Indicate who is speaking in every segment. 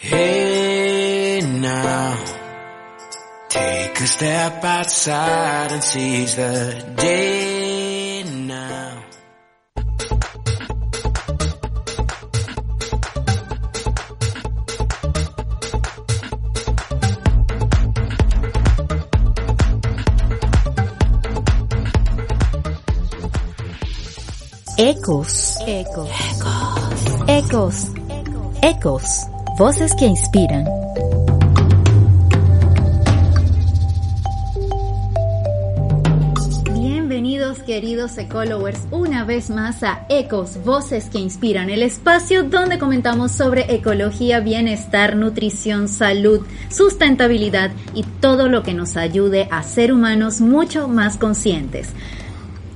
Speaker 1: Hey now, take a step outside and seize the day now.
Speaker 2: Ecos. Ecos. Ecos. Ecos. Voces que inspiran. Bienvenidos queridos ecologers una vez más a Ecos, Voces que Inspiran, el espacio donde comentamos sobre ecología, bienestar, nutrición, salud, sustentabilidad y todo lo que nos ayude a ser humanos mucho más conscientes.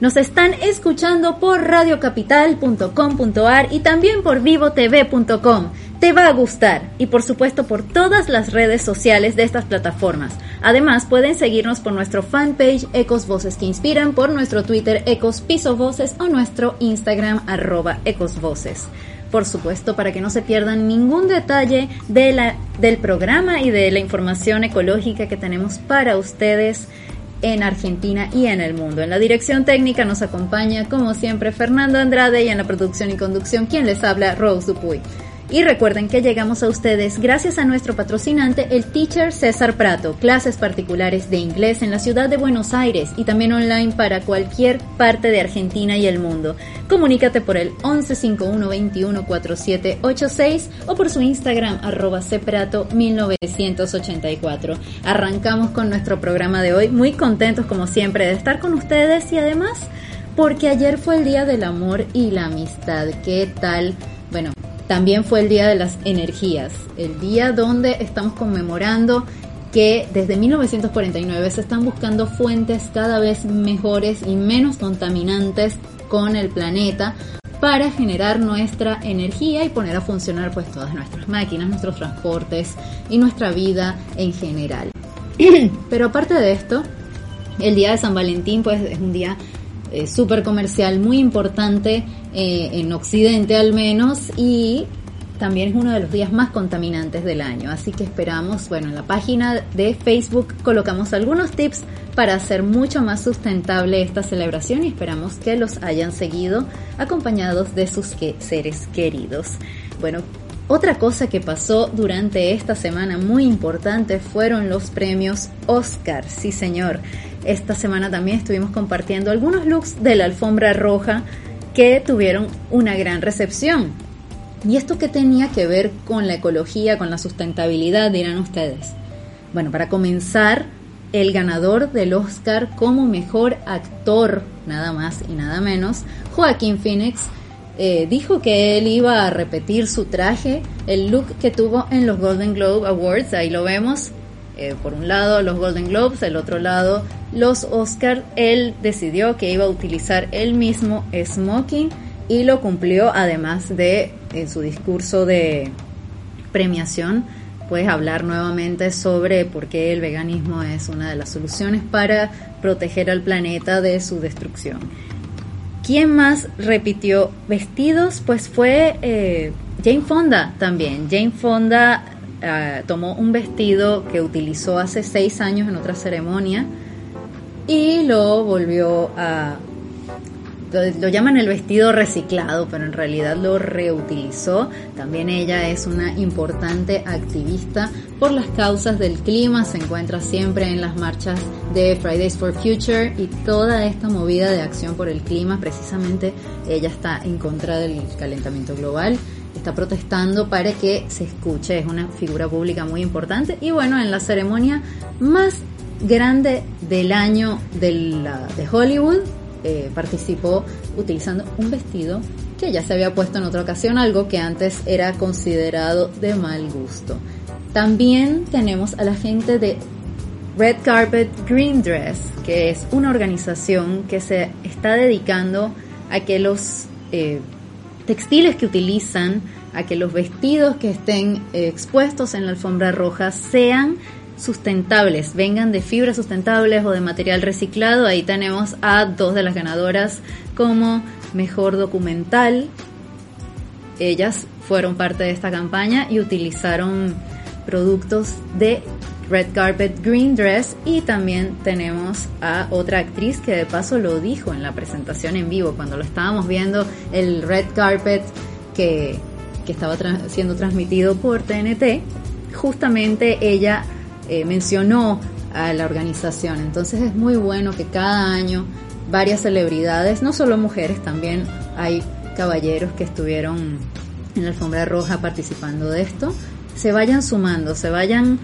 Speaker 2: Nos están escuchando por radiocapital.com.ar y también por vivotv.com. Te va a gustar y por supuesto por todas las redes sociales de estas plataformas. Además pueden seguirnos por nuestro fanpage Ecos Voces que Inspiran, por nuestro Twitter Ecos Piso Voces o nuestro Instagram arroba Ecos Voces por supuesto, para que no se pierdan ningún detalle del programa y de la información ecológica que tenemos para ustedes en Argentina y en el mundo. En la dirección técnica nos acompaña, como siempre, Fernando Andrade y en la producción y conducción, quien les habla, Rose Dupuy. Y recuerden que llegamos a ustedes gracias a nuestro patrocinante, el Teacher César Prato, clases particulares de inglés en la ciudad de Buenos Aires y también online para cualquier parte de Argentina y el mundo. Comunícate por el 1151214786 o por su Instagram arroba cprato 1984. Arrancamos con nuestro programa de hoy, muy contentos como siempre de estar con ustedes y además porque ayer fue el Día del Amor y la Amistad. ¿Qué tal? Bueno, también fue el Día de las Energías, el día donde estamos conmemorando que desde 1949 se están buscando fuentes cada vez mejores y menos contaminantes con el planeta para generar nuestra energía y poner a funcionar pues todas nuestras máquinas, nuestros transportes y nuestra vida en general. Pero aparte de esto, el día de San Valentín pues es un día eh, súper comercial muy importante eh, en Occidente al menos y también es uno de los días más contaminantes del año. Así que esperamos, bueno, en la página de Facebook colocamos algunos tips para hacer mucho más sustentable esta celebración y esperamos que los hayan seguido acompañados de sus seres queridos. Bueno, otra cosa que pasó durante esta semana muy importante fueron los premios Oscar, sí señor. Esta semana también estuvimos compartiendo algunos looks de la alfombra roja que tuvieron una gran recepción. ¿Y esto qué tenía que ver con la ecología, con la sustentabilidad, dirán ustedes? Bueno, para comenzar, el ganador del Oscar como mejor actor, nada más y nada menos, Joaquín Phoenix, eh, dijo que él iba a repetir su traje, el look que tuvo en los Golden Globe Awards, ahí lo vemos, eh, por un lado los Golden Globes, el otro lado los Oscars, él decidió que iba a utilizar el mismo smoking y lo cumplió además de en su discurso de premiación pues hablar nuevamente sobre por qué el veganismo es una de las soluciones para proteger al planeta de su destrucción. ¿Quién más repitió vestidos? Pues fue eh, Jane Fonda también. Jane Fonda eh, tomó un vestido que utilizó hace seis años en otra ceremonia y lo volvió a... Lo, llaman el vestido reciclado, pero en realidad lo reutilizó. También ella es una importante activista por las causas del clima, se encuentra siempre en las marchas de Fridays for Future y toda esta movida de acción por el clima, precisamente ella está en contra del calentamiento global está protestando para que se escuche, es una figura pública muy importante y bueno, en la ceremonia más grande del año de, Hollywood eh, participó utilizando un vestido que ya se había puesto en otra ocasión, algo que antes era considerado de mal gusto. También tenemos a la gente de Red Carpet Green Dress, que es una organización que se está dedicando a que los eh, textiles que utilizan, a que los vestidos que estén eh, expuestos en la alfombra roja sean sustentables, vengan de fibras sustentables o de material reciclado. Ahí tenemos a dos de las ganadoras como mejor documental ellas fueron parte de esta campaña y utilizaron productos de Red Carpet Green Dress y también tenemos a otra actriz que de paso lo dijo en la presentación en vivo cuando lo estábamos viendo el Red Carpet que, que estaba siendo transmitido por TNT justamente ella eh, mencionó a la organización entonces es muy bueno que cada año varias celebridades no solo mujeres también hay caballeros que estuvieron en la alfombra roja participando de esto se vayan sumando, se vayan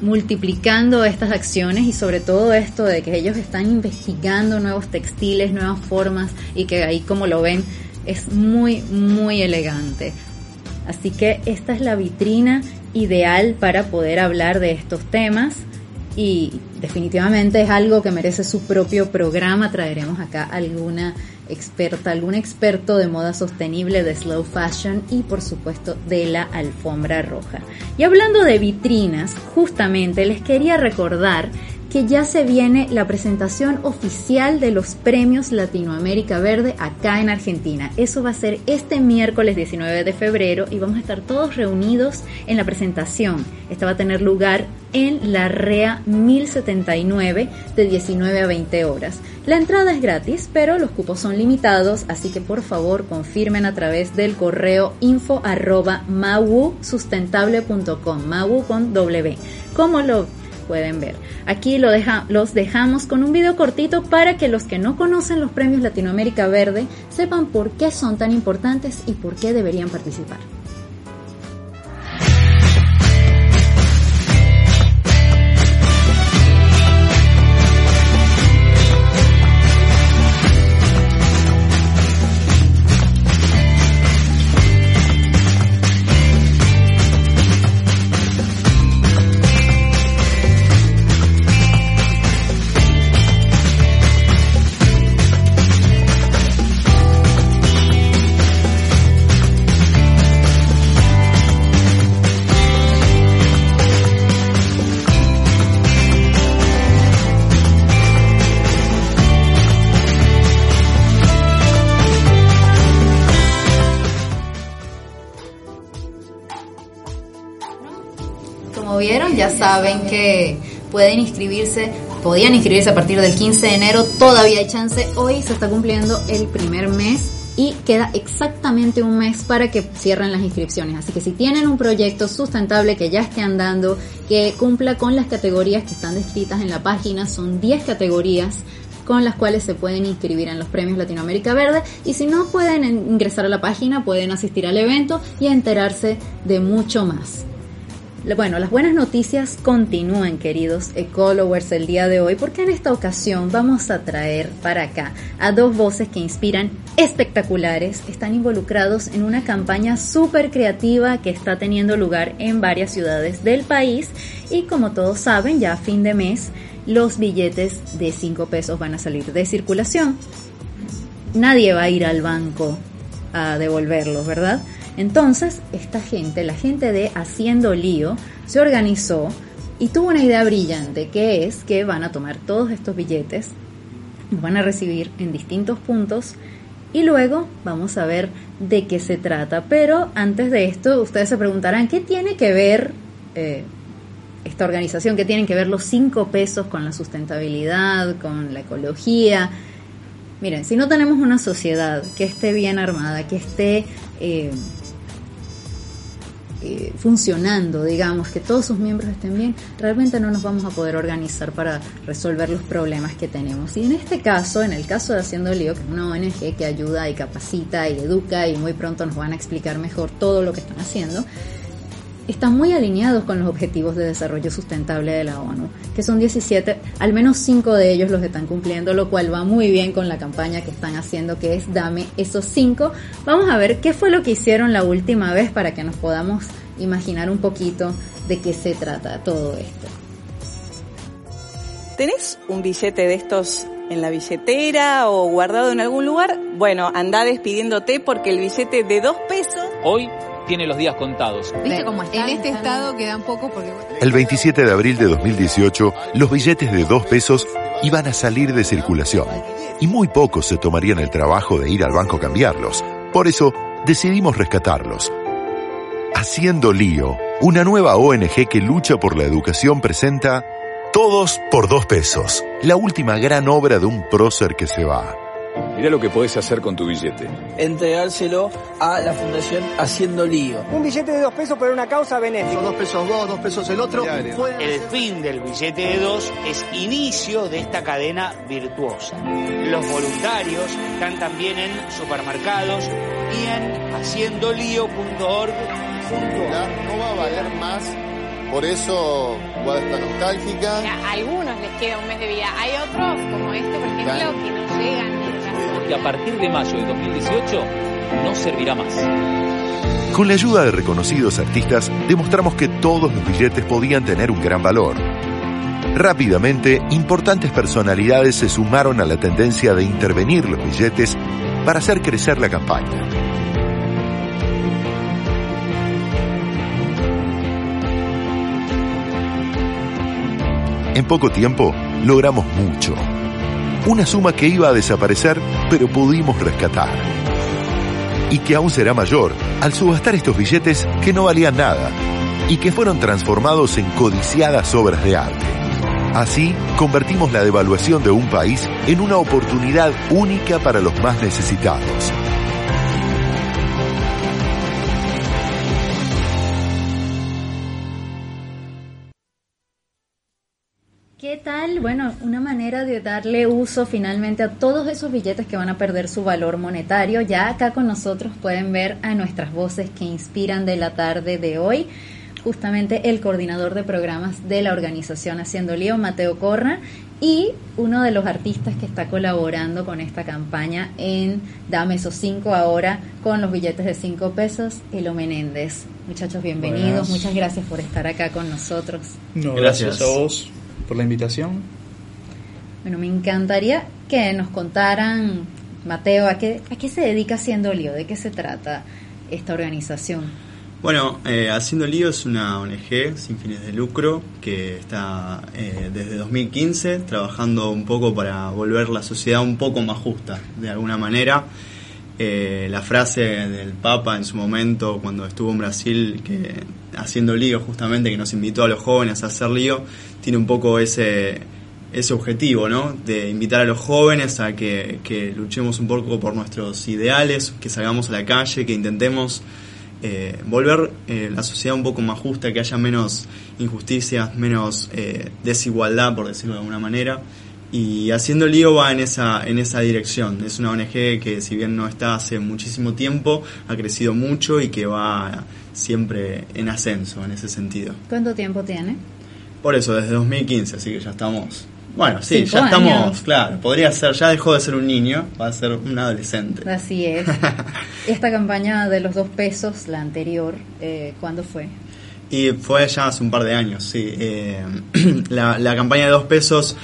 Speaker 2: multiplicando estas acciones y sobre todo esto de que ellos están investigando nuevos textiles, nuevas formas y que ahí como lo ven es muy, muy elegante. Así que esta es la vitrina ideal para poder hablar de estos temas y definitivamente es algo que merece su propio programa. Traeremos acá alguna experta, algún experto de moda sostenible, de slow fashion y por supuesto de la alfombra roja. Y hablando de vitrinas, justamente les quería recordar que ya se viene la presentación oficial de los premios Latinoamérica Verde acá en Argentina. Eso va a ser este miércoles 19 de febrero y vamos a estar todos reunidos en la presentación. Esta va a tener lugar en la REA 1079 de 19 a 20 horas. La entrada es gratis, pero los cupos son limitados, así que por favor confirmen a través del correo info arroba mawusustentable.com, mawu con W. ¿Cómo lo pueden ver. Aquí los dejamos con un video cortito para que los que no conocen los premios Latinoamérica Verde sepan por qué son tan importantes y por qué deberían participar. Ya saben que pueden inscribirse, podían inscribirse a partir del 15 de enero, todavía hay chance, hoy se está cumpliendo el primer mes y queda exactamente un mes para que cierren las inscripciones. Así que si tienen un proyecto sustentable que ya esté andando, que cumpla con las categorías que están descritas en la página, son 10 categorías con las cuales se pueden inscribir en los premios Latinoamérica Verde y si no pueden ingresar a la página, pueden asistir al evento y enterarse de mucho más. Bueno, las buenas noticias continúan, queridos ecologers, el día de hoy, porque en esta ocasión vamos a traer para acá a dos voces que inspiran espectaculares, están involucrados en una campaña súper creativa que está teniendo lugar en varias ciudades del país y como todos saben, ya a fin de mes los billetes de 5 pesos van a salir de circulación. Nadie va a ir al banco a devolverlos, ¿verdad? Entonces, esta gente, la gente de Haciendo Lío, se organizó y tuvo una idea brillante, que es que van a tomar todos estos billetes, los van a recibir en distintos puntos y luego vamos a ver de qué se trata. Pero antes de esto, ustedes se preguntarán, ¿qué tiene que ver eh, esta organización? ¿Qué tienen que ver los cinco pesos con la sustentabilidad, con la ecología? Miren, si no tenemos una sociedad que esté bien armada, que esté... Eh, eh, funcionando, digamos, que todos sus miembros estén bien, realmente no nos vamos a poder organizar para resolver los problemas que tenemos. Y en este caso, en el caso de Haciendo Lío, que es una ONG que ayuda y capacita y educa y muy pronto nos van a explicar mejor todo lo que están haciendo, están muy alineados con los objetivos de desarrollo sustentable de la ONU, que son 17, al menos 5 de ellos los están cumpliendo, lo cual va muy bien con la campaña que están haciendo, que es Dame esos 5. Vamos a ver qué fue lo que hicieron la última vez para que nos podamos imaginar un poquito de qué se trata todo esto.
Speaker 3: ¿Tenés un billete de estos en la billetera o guardado en algún lugar? Bueno, anda despidiéndote porque el billete de 2 pesos...
Speaker 4: Hoy tiene los días contados.
Speaker 5: ¿Viste cómo está? En este estado quedan pocos porque...
Speaker 6: El 27 de abril de 2018, los billetes de dos pesos iban a salir de circulación y muy pocos se tomarían el trabajo de ir al banco a cambiarlos. Por eso, decidimos rescatarlos. Haciendo Lío, una nueva ONG que lucha por la educación presenta Todos por dos pesos, la última gran obra de un prócer que se va.
Speaker 7: Mira lo que podés hacer con tu billete.
Speaker 8: Entregárselo a la Fundación Haciendo Lío.
Speaker 9: Un billete de dos pesos para una causa benéfica.
Speaker 10: Dos pesos vos, dos pesos el otro.
Speaker 11: El fin del billete de dos es inicio de esta cadena virtuosa. Los voluntarios están también en supermercados y en haciendolío.org.
Speaker 12: No va a valer más por eso Guada está nostálgica.
Speaker 13: A algunos les queda un mes de vida. Hay otros, como este, por ejemplo, claro. que no llegan
Speaker 4: que a partir de mayo de 2018 no servirá más.
Speaker 6: Con la ayuda de reconocidos artistas, demostramos que todos los billetes podían tener un gran valor. Rápidamente, importantes personalidades se sumaron a la tendencia de intervenir los billetes para hacer crecer la campaña. En poco tiempo, logramos mucho una suma que iba a desaparecer, pero pudimos rescatar. Y que aún será mayor al subastar estos billetes que no valían nada y que fueron transformados en codiciadas obras de arte. Así, convertimos la devaluación de un país en una oportunidad única para los más necesitados.
Speaker 2: Bueno, una manera de darle uso finalmente a todos esos billetes que van a perder su valor monetario. Ya acá con nosotros pueden ver a nuestras voces que inspiran de la tarde de hoy. Justamente el coordinador de programas de la organización Haciendo Lío, Mateo Corra, y uno de los artistas que está colaborando con esta campaña en Dame esos cinco ahora con los billetes de cinco pesos, Elo Menéndez. Muchachos, bienvenidos. Muchas gracias por estar acá con nosotros.
Speaker 14: No, gracias a vos por la invitación.
Speaker 2: Bueno, me encantaría que nos contaran, Mateo, a qué, a qué se dedica Haciendo Lío, de qué se trata esta organización.
Speaker 14: Bueno, eh, Haciendo Lío es una ONG sin fines de lucro que está eh, desde 2015 trabajando un poco para volver la sociedad un poco más justa, de alguna manera. Eh, la frase del Papa en su momento cuando estuvo en Brasil, que haciendo lío justamente, que nos invitó a los jóvenes a hacer lío, tiene un poco ese, ese objetivo, ¿no? De invitar a los jóvenes a que, que luchemos un poco por nuestros ideales, que salgamos a la calle, que intentemos eh, volver eh, la sociedad un poco más justa, que haya menos injusticias, menos eh, desigualdad, por decirlo de alguna manera. Y Haciendo Lío va en esa, en esa dirección. Es una ONG que si bien no está hace muchísimo tiempo, ha crecido mucho y que va siempre en ascenso en ese sentido.
Speaker 2: ¿Cuánto tiempo tiene?
Speaker 14: Por eso, desde 2015, así que ya estamos... Bueno, sí, ya estamos, claro, podría ser, ya dejó de ser un niño, va a ser un adolescente.
Speaker 2: Así es. Esta campaña de los dos pesos, la anterior, eh, ¿cuándo fue?
Speaker 14: Y fue ya hace un par de años, sí. Eh, la, campaña de dos pesos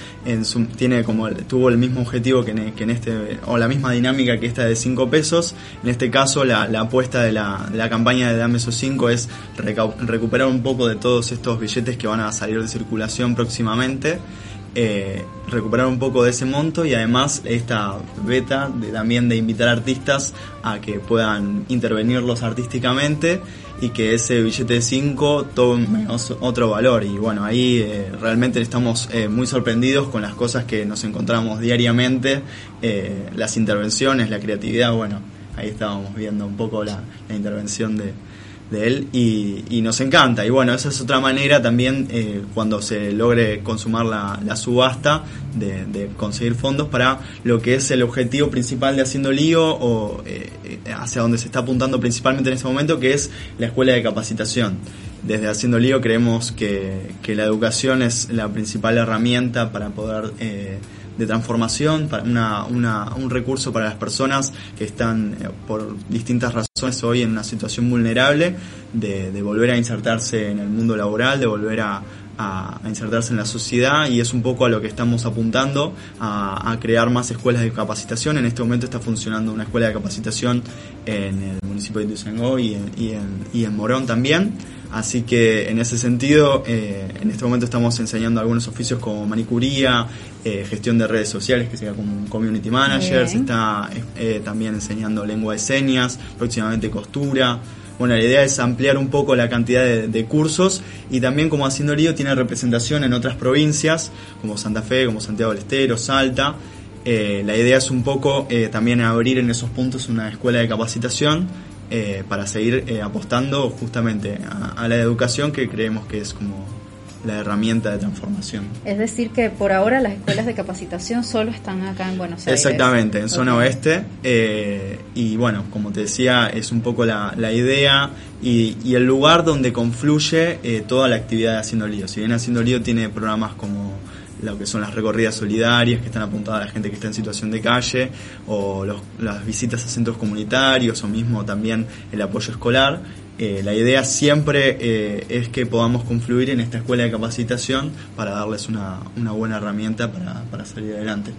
Speaker 14: tiene como tuvo el mismo objetivo que en, este o la misma dinámica que esta de cinco pesos. En este caso, la, apuesta de la, de la, campaña de Dame esos cinco es recuperar un poco de todos estos billetes que van a salir de circulación próximamente. Eh, recuperar un poco de ese monto y además esta beta de, también de invitar artistas a que puedan intervenirlos artísticamente y que ese billete de 5 tome otro valor. Y bueno, ahí eh, realmente estamos eh, muy sorprendidos con las cosas que nos encontramos diariamente, eh, las intervenciones, la creatividad, bueno, ahí estábamos viendo un poco la, la intervención de, de él y, y, nos encanta. Y bueno, esa es otra manera también eh, cuando se logre consumar la, la subasta de, de, conseguir fondos para lo que es el objetivo principal de Haciendo Lío o eh, hacia donde se está apuntando principalmente en este momento, que es la escuela de capacitación. Desde Haciendo Lío creemos que, que la educación es la principal herramienta para poder... Eh, de transformación, una, un recurso para las personas que están eh, por distintas razones hoy en una situación vulnerable, de, volver a insertarse en el mundo laboral, de volver a, insertarse en la sociedad y es un poco a lo que estamos apuntando, a, crear más escuelas de capacitación. En este momento está funcionando una escuela de capacitación en el municipio de Ituzaingó y en Morón también. Así que en ese sentido, eh, en este momento estamos enseñando algunos oficios como manicuría, eh, gestión de redes sociales, que sería como un community manager, se está eh, también enseñando lengua de señas, próximamente costura. Bueno, la idea es ampliar un poco la cantidad de, cursos y también como Haciendo Lío tiene representación en otras provincias, como Santa Fe, como Santiago del Estero, Salta. la idea es un poco también abrir en esos puntos una escuela de capacitación eh, para seguir eh, apostando justamente a, la educación que creemos que es como la herramienta de transformación.
Speaker 2: Es decir, que por ahora las escuelas de capacitación solo están acá en Buenos
Speaker 14: Aires. Exactamente, en zona oeste. Eh, y bueno, como te decía, es un poco la, idea y, y, el lugar donde confluye toda la actividad de Haciendo Lío. Si bien Haciendo Lío tiene programas como lo que son las recorridas solidarias que están apuntadas a la gente que está en situación de calle, o las visitas a centros comunitarios, o mismo también el apoyo escolar. Eh, la idea siempre eh, es que podamos confluir en esta escuela de capacitación para darles una, una buena herramienta para, para salir adelante.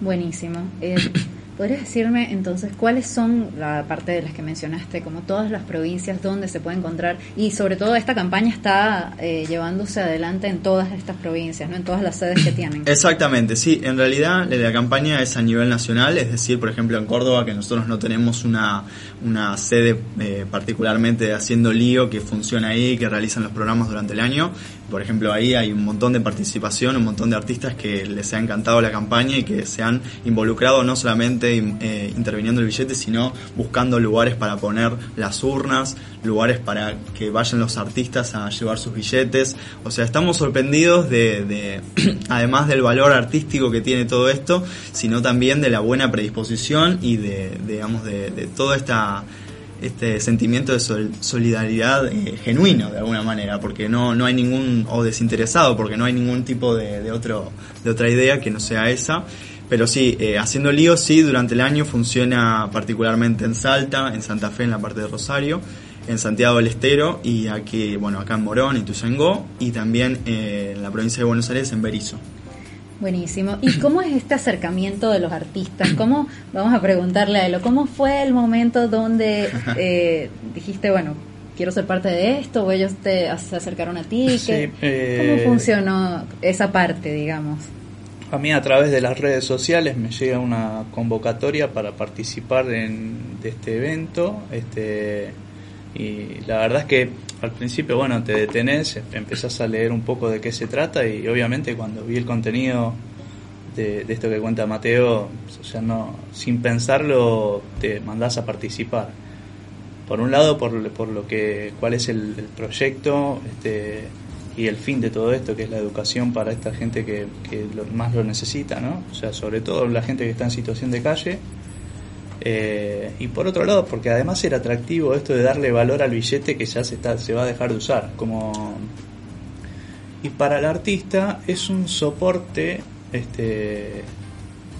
Speaker 2: Buenísimo. ¿Podrías decirme entonces cuáles son, la parte de las que mencionaste, como todas las provincias donde se puede encontrar? Y sobre todo esta campaña está eh, llevándose adelante en todas estas provincias, ¿no? en todas las sedes que tienen.
Speaker 14: Exactamente, sí. En realidad la campaña es a nivel nacional, es decir, por ejemplo en Córdoba, que nosotros no tenemos una, una sede eh, particularmente haciendo lío que funciona ahí, que realizan los programas durante el año. Por ejemplo, ahí hay un montón de participación, un montón de artistas que les ha encantado la campaña y que se han involucrado no solamente eh, interviniendo el billete, sino buscando lugares para poner las urnas, lugares para que vayan los artistas a llevar sus billetes. O sea, estamos sorprendidos de, además del valor artístico que tiene todo esto, sino también de la buena predisposición y de, digamos, de, de toda esta este sentimiento de solidaridad eh, genuino de alguna manera, porque no, no hay ningún, o desinteresado, porque no hay ningún tipo de, otro, de otra idea que no sea esa. Pero sí, eh, haciendo lío, sí, durante el año funciona particularmente en Salta, en Santa Fe, en la parte de Rosario, en Santiago del Estero y aquí, bueno, acá en Morón y Tuzangó, y también eh, en la provincia de Buenos Aires, en Berizo.
Speaker 2: Buenísimo. ¿Y cómo es este acercamiento de los artistas? ¿Cómo, vamos a preguntarle a Elo, cómo fue el momento donde eh, dijiste, bueno, quiero ser parte de esto, o ellos te se acercaron a ti? ¿Cómo eh, funcionó esa parte, digamos?
Speaker 15: A mí a través de las redes sociales me llega una convocatoria para participar en, de este evento. Este, y la verdad es que al principio, bueno, te detenés, empezás a leer un poco de qué se trata y obviamente cuando vi el contenido de, esto que cuenta Mateo, o sea, no, sin pensarlo te mandás a participar. Por un lado, por, por lo que, cuál es el, proyecto este, y el fin de todo esto, que es la educación para esta gente que, que más lo necesita, ¿no? O sea, sobre todo la gente que está en situación de calle eh, y por otro lado, porque además era atractivo esto de darle valor al billete que ya se, está, se va a dejar de usar. Como... Y para el artista es un soporte este,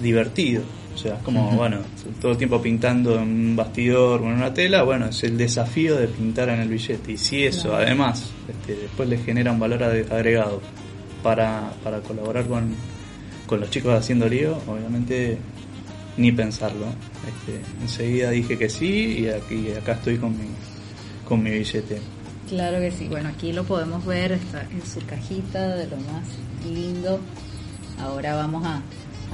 Speaker 15: divertido. O sea, como, bueno, todo el tiempo pintando en un bastidor o en una tela, bueno, es el desafío de pintar en el billete. Y si eso, además, este, después le genera un valor agregado para, para colaborar con, con los chicos haciendo lío, obviamente ni pensarlo. Este, enseguida dije que sí y aquí acá estoy con mi, con mi billete.
Speaker 2: Claro que sí, bueno, aquí lo podemos ver, está en su cajita de lo más lindo. Ahora vamos a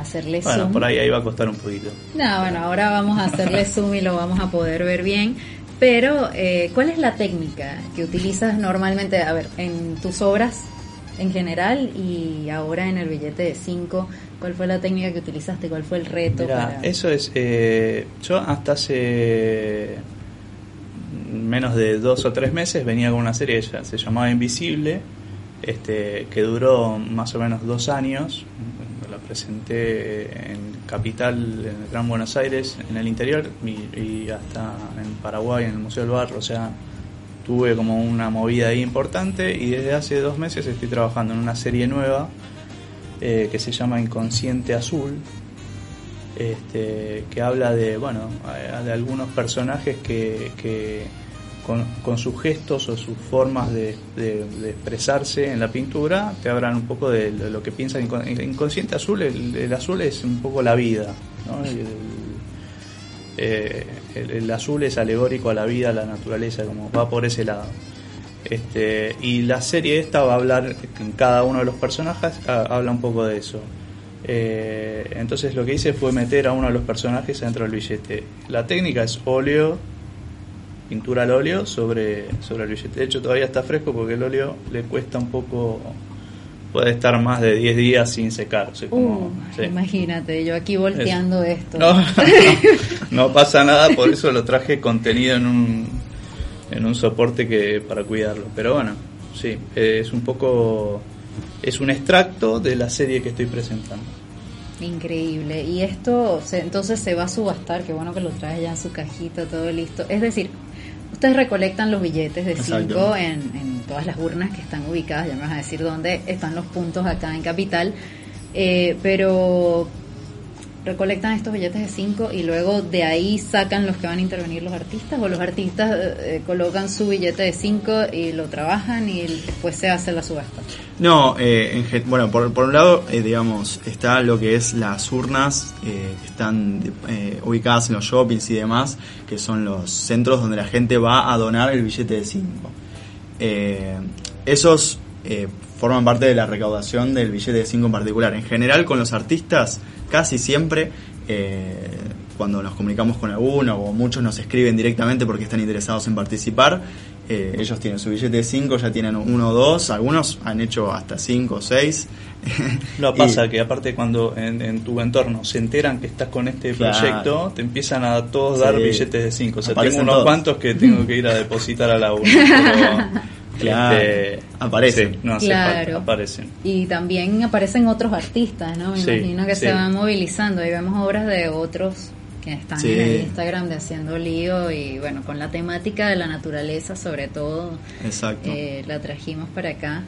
Speaker 2: hacerle zoom.
Speaker 15: Bueno, por ahí, ahí va a costar un poquito.
Speaker 2: No, bueno, ahora vamos a hacerle zoom y lo vamos a poder ver bien. Pero, eh, ¿cuál es la técnica que utilizas normalmente? A ver, en tus obras en general y ahora en el billete de 5, ¿cuál fue la técnica que utilizaste? ¿Cuál fue el reto?
Speaker 15: Eso es, eh, yo hasta hace menos de dos o tres meses venía con una serie, se llamaba Invisible, este, que duró más o menos dos años, la presenté en Capital, en el Gran Buenos Aires, en el interior y, y hasta en Paraguay, en el Museo del Barro, o sea, tuve como una movida ahí importante y desde hace dos meses estoy trabajando en una serie nueva eh, que se llama Inconsciente Azul, este, que habla de, bueno, de algunos personajes que, con, sus gestos o sus formas de, expresarse en la pintura te hablan un poco de, lo que piensan. Inconsciente azul, el, azul es un poco la vida. ¿no? Eh, el, azul es alegórico a la vida, a la naturaleza, como va por ese lado. Este, y la serie esta va a hablar, en cada uno de los personajes habla un poco de eso. Eh, entonces lo que hice fue meter a uno de los personajes dentro del billete. La técnica es óleo, pintura al óleo sobre, sobre el billete. De hecho todavía está fresco porque el óleo le cuesta un poco puede estar más de 10 días sin secar.
Speaker 2: Uh, imagínate, yo aquí volteando esto.
Speaker 15: No, no, pasa nada, por eso lo traje contenido en un, en un soporte que para cuidarlo. Pero bueno, sí, es un poco, es un extracto de la serie que estoy presentando.
Speaker 2: Increíble. Y esto entonces se va a subastar, qué bueno que lo traes ya en su cajita, todo listo. Es decir, ustedes recolectan los billetes de 5 en, en, todas las urnas que están ubicadas, ya me vas a decir dónde están los puntos acá en Capital, eh, pero recolectan estos billetes de 5 y luego de ahí sacan los que van a intervenir los artistas o los artistas eh, eh colocan su billete de 5 y lo trabajan y después se hace la subasta.
Speaker 14: No, eh, en, bueno, por, un lado, eh, digamos, está lo que es las urnas que están ubicadas en los shoppings y demás, que son los centros donde la gente va a donar el billete de 5. esos forman parte de la recaudación del billete de 5 en particular. En general, con los artistas, casi siempre, eh, cuando nos comunicamos con alguno o muchos nos escriben directamente porque están interesados en participar, eh, ellos tienen su billete de 5, ya tienen uno o dos, algunos han hecho hasta 5 o 6.
Speaker 15: Lo pasa que aparte cuando en, tu entorno se enteran que estás con este proyecto, te empiezan a todos dar billetes de 5. O sea, tengo unos cuantos que tengo que ir a depositar a la U.
Speaker 14: Claro, este, aparecen.
Speaker 15: no claro. aparecen.
Speaker 2: Y también aparecen otros artistas, ¿no? Me imagino que se van movilizando. Y vemos obras de otros que están en el Instagram de Haciendo Lío y bueno, con la temática de la naturaleza sobre todo.
Speaker 14: Exacto.
Speaker 2: Eh, la trajimos para acá.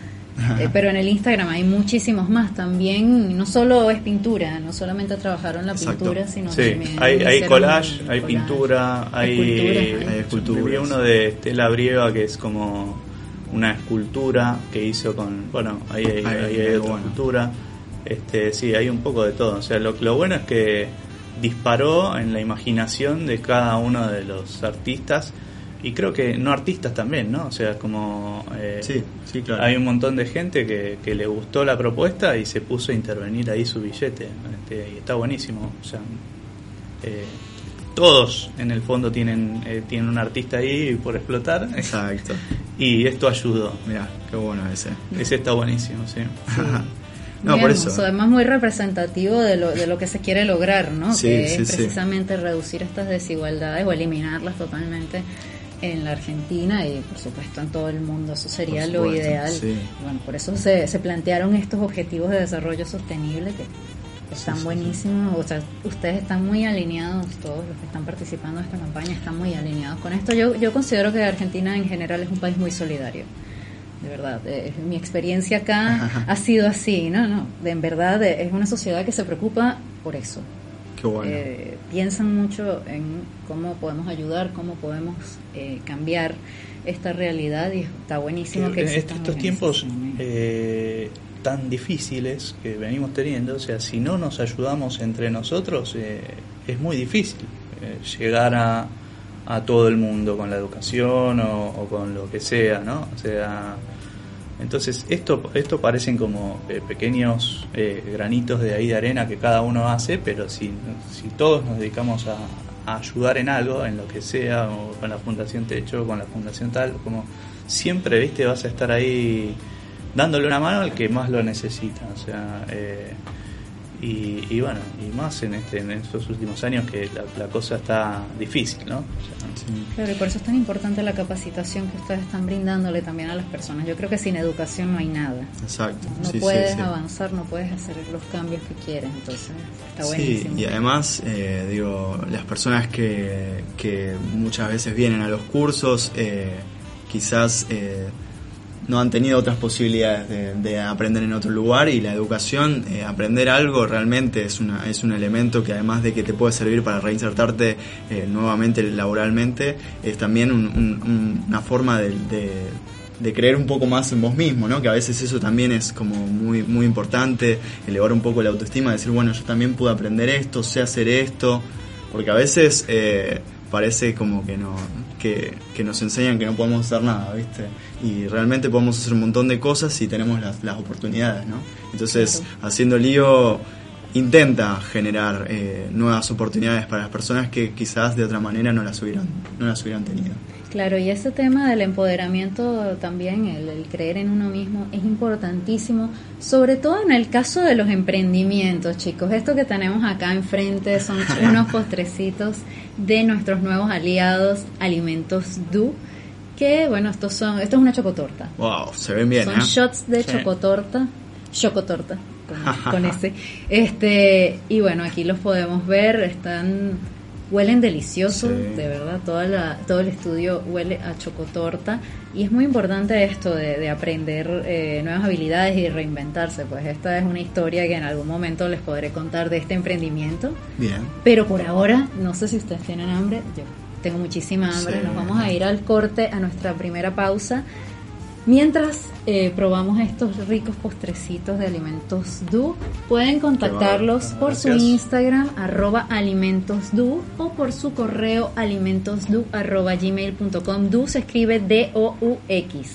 Speaker 2: Eh, pero en el Instagram hay muchísimos más también, no solo es pintura, no solamente trabajaron la pintura, sino también
Speaker 15: hay, hay collage, hay pintura, hay, escultura. Hay uno de Estela Brieva que es como una escultura que hizo con, bueno, ahí hay, hay, otra escultura. Este, sí, hay un poco de todo. O sea, lo, lo bueno es que disparó en la imaginación de cada uno de los artistas y creo que no artistas también, ¿no? O sea, como
Speaker 14: eh, sí, sí, claro.
Speaker 15: hay un montón de gente que, que, le gustó la propuesta y se puso a intervenir ahí su billete. Este, y está buenísimo. O sea, eh, todos en el fondo tienen, eh, tienen un artista ahí por explotar.
Speaker 14: Exacto.
Speaker 15: Y esto ayudó.
Speaker 14: Mira, qué bueno ese.
Speaker 15: Ese está buenísimo, sí.
Speaker 2: no, por eso. Además muy representativo de lo, de lo que se quiere lograr, ¿no?
Speaker 14: Sí,
Speaker 2: que
Speaker 14: sí,
Speaker 2: es precisamente reducir estas desigualdades o eliminarlas totalmente en la Argentina y por supuesto en todo el mundo. Eso sería lo ideal. Bueno, por eso se, se plantearon estos objetivos de desarrollo sostenible que están buenísimos, o sea, ustedes están muy alineados, todos los que están participando en esta campaña están muy alineados con esto. Yo, yo considero que Argentina en general es un país muy solidario, de verdad. Eh, mi experiencia acá ha sido así, ¿no? no En verdad eh, es una sociedad que se preocupa por eso.
Speaker 14: Qué bueno.
Speaker 2: Eh, piensan mucho en cómo podemos ayudar, cómo podemos cambiar esta realidad y está buenísimo que,
Speaker 15: que en estos tiempos eh, tan difíciles que venimos teniendo, o sea, si no nos ayudamos entre nosotros, eh, es muy difícil eh, llegar a, todo el mundo con la educación o, con lo que sea, ¿no? O sea, entonces esto, esto parecen como eh, pequeños granitos de ahí de arena que cada uno hace, pero si, si todos nos dedicamos a, a ayudar en algo, en lo que sea, o con la Fundación Techo, con la Fundación tal, como siempre, viste, vas a estar ahí dándole una mano al que más lo necesita. O sea, eh, y, bueno, y más en, este, en estos últimos años que la, cosa está difícil, ¿no?
Speaker 2: Claro, y por eso es tan importante la capacitación que ustedes están brindándole también a las personas. Yo creo que sin educación no hay nada.
Speaker 14: Exacto.
Speaker 2: No puedes avanzar, no puedes hacer los cambios que quieres, entonces está buenísimo.
Speaker 14: Sí, y además, eh, digo, las personas que, que muchas veces vienen a los cursos, eh, quizás... Eh, no han tenido otras posibilidades de, de aprender en otro lugar y la educación, eh, aprender algo realmente es, una, es un elemento que además de que te puede servir para reinsertarte eh, nuevamente laboralmente, es también un- una forma de, de- de creer un poco más en vos mismo, ¿no? Que a veces eso también es como muy, muy importante, elevar un poco la autoestima, decir, bueno, yo también pude aprender esto, sé hacer esto, porque a veces eh, parece como que no que, que nos enseñan que no podemos hacer nada, ¿viste? Y realmente podemos hacer un montón de cosas si tenemos las, las oportunidades, ¿no? Entonces, haciendo lío intenta generar eh, nuevas oportunidades para las personas que quizás de otra manera no las hubieran, no las hubieran tenido.
Speaker 2: Claro, y ese tema del empoderamiento también, el, el creer en uno mismo, es importantísimo, sobre todo en el caso de los emprendimientos, chicos. Esto que tenemos acá enfrente son unos postrecitos de nuestros nuevos aliados, Alimentos Du, que bueno, estos son, esto es una chocotorta.
Speaker 14: Wow, se ven bien,
Speaker 2: Son
Speaker 14: ¿eh?
Speaker 2: shots de
Speaker 14: Sí.
Speaker 2: chocotorta, chocotorta, con, con ese. Este, y bueno, aquí los podemos ver, están huelen deliciosos, de verdad, toda la, todo el estudio huele a chocotorta y es muy importante esto de, de aprender eh, nuevas habilidades y reinventarse, pues esta es una historia que en algún momento les podré contar de este emprendimiento,
Speaker 14: Bien.
Speaker 2: pero por ahora, no sé si ustedes tienen hambre, yo tengo muchísima hambre,
Speaker 14: Sí.
Speaker 2: nos vamos a ir al corte, a nuestra primera pausa. Mientras eh, probamos estos ricos postrecitos de Alimentos Du, pueden contactarlos por su. Instagram, arroba alimentosdu, o por su correo alimentosdu, arroba gmail.com. Du se escribe D-O-U-X,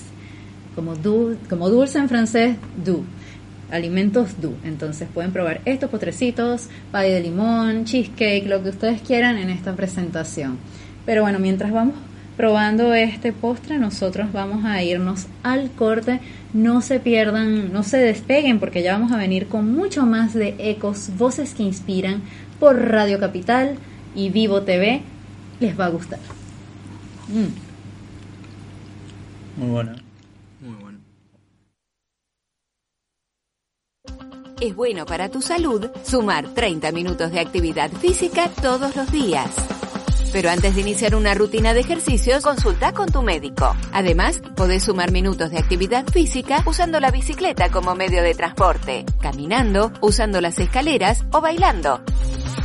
Speaker 2: como, du, como dulce en francés, du. Alimentos Du. Entonces pueden probar estos postrecitos, pay de limón, cheesecake, lo que ustedes quieran en esta presentación. Pero bueno, mientras vamos probando este postre, nosotros vamos a irnos al corte. No se pierdan, no se despeguen porque ya vamos a venir con mucho más de ecos, voces que inspiran por Radio Capital y Vivo TV. Les va a gustar. Mm.
Speaker 15: Muy buena.
Speaker 14: Muy bueno.
Speaker 16: Es bueno para tu salud sumar 30 minutos de actividad física todos los días. Pero antes de iniciar una rutina de ejercicios, consulta con tu médico. Además, podés sumar minutos de actividad física usando la bicicleta como medio de transporte, caminando, usando las escaleras o bailando.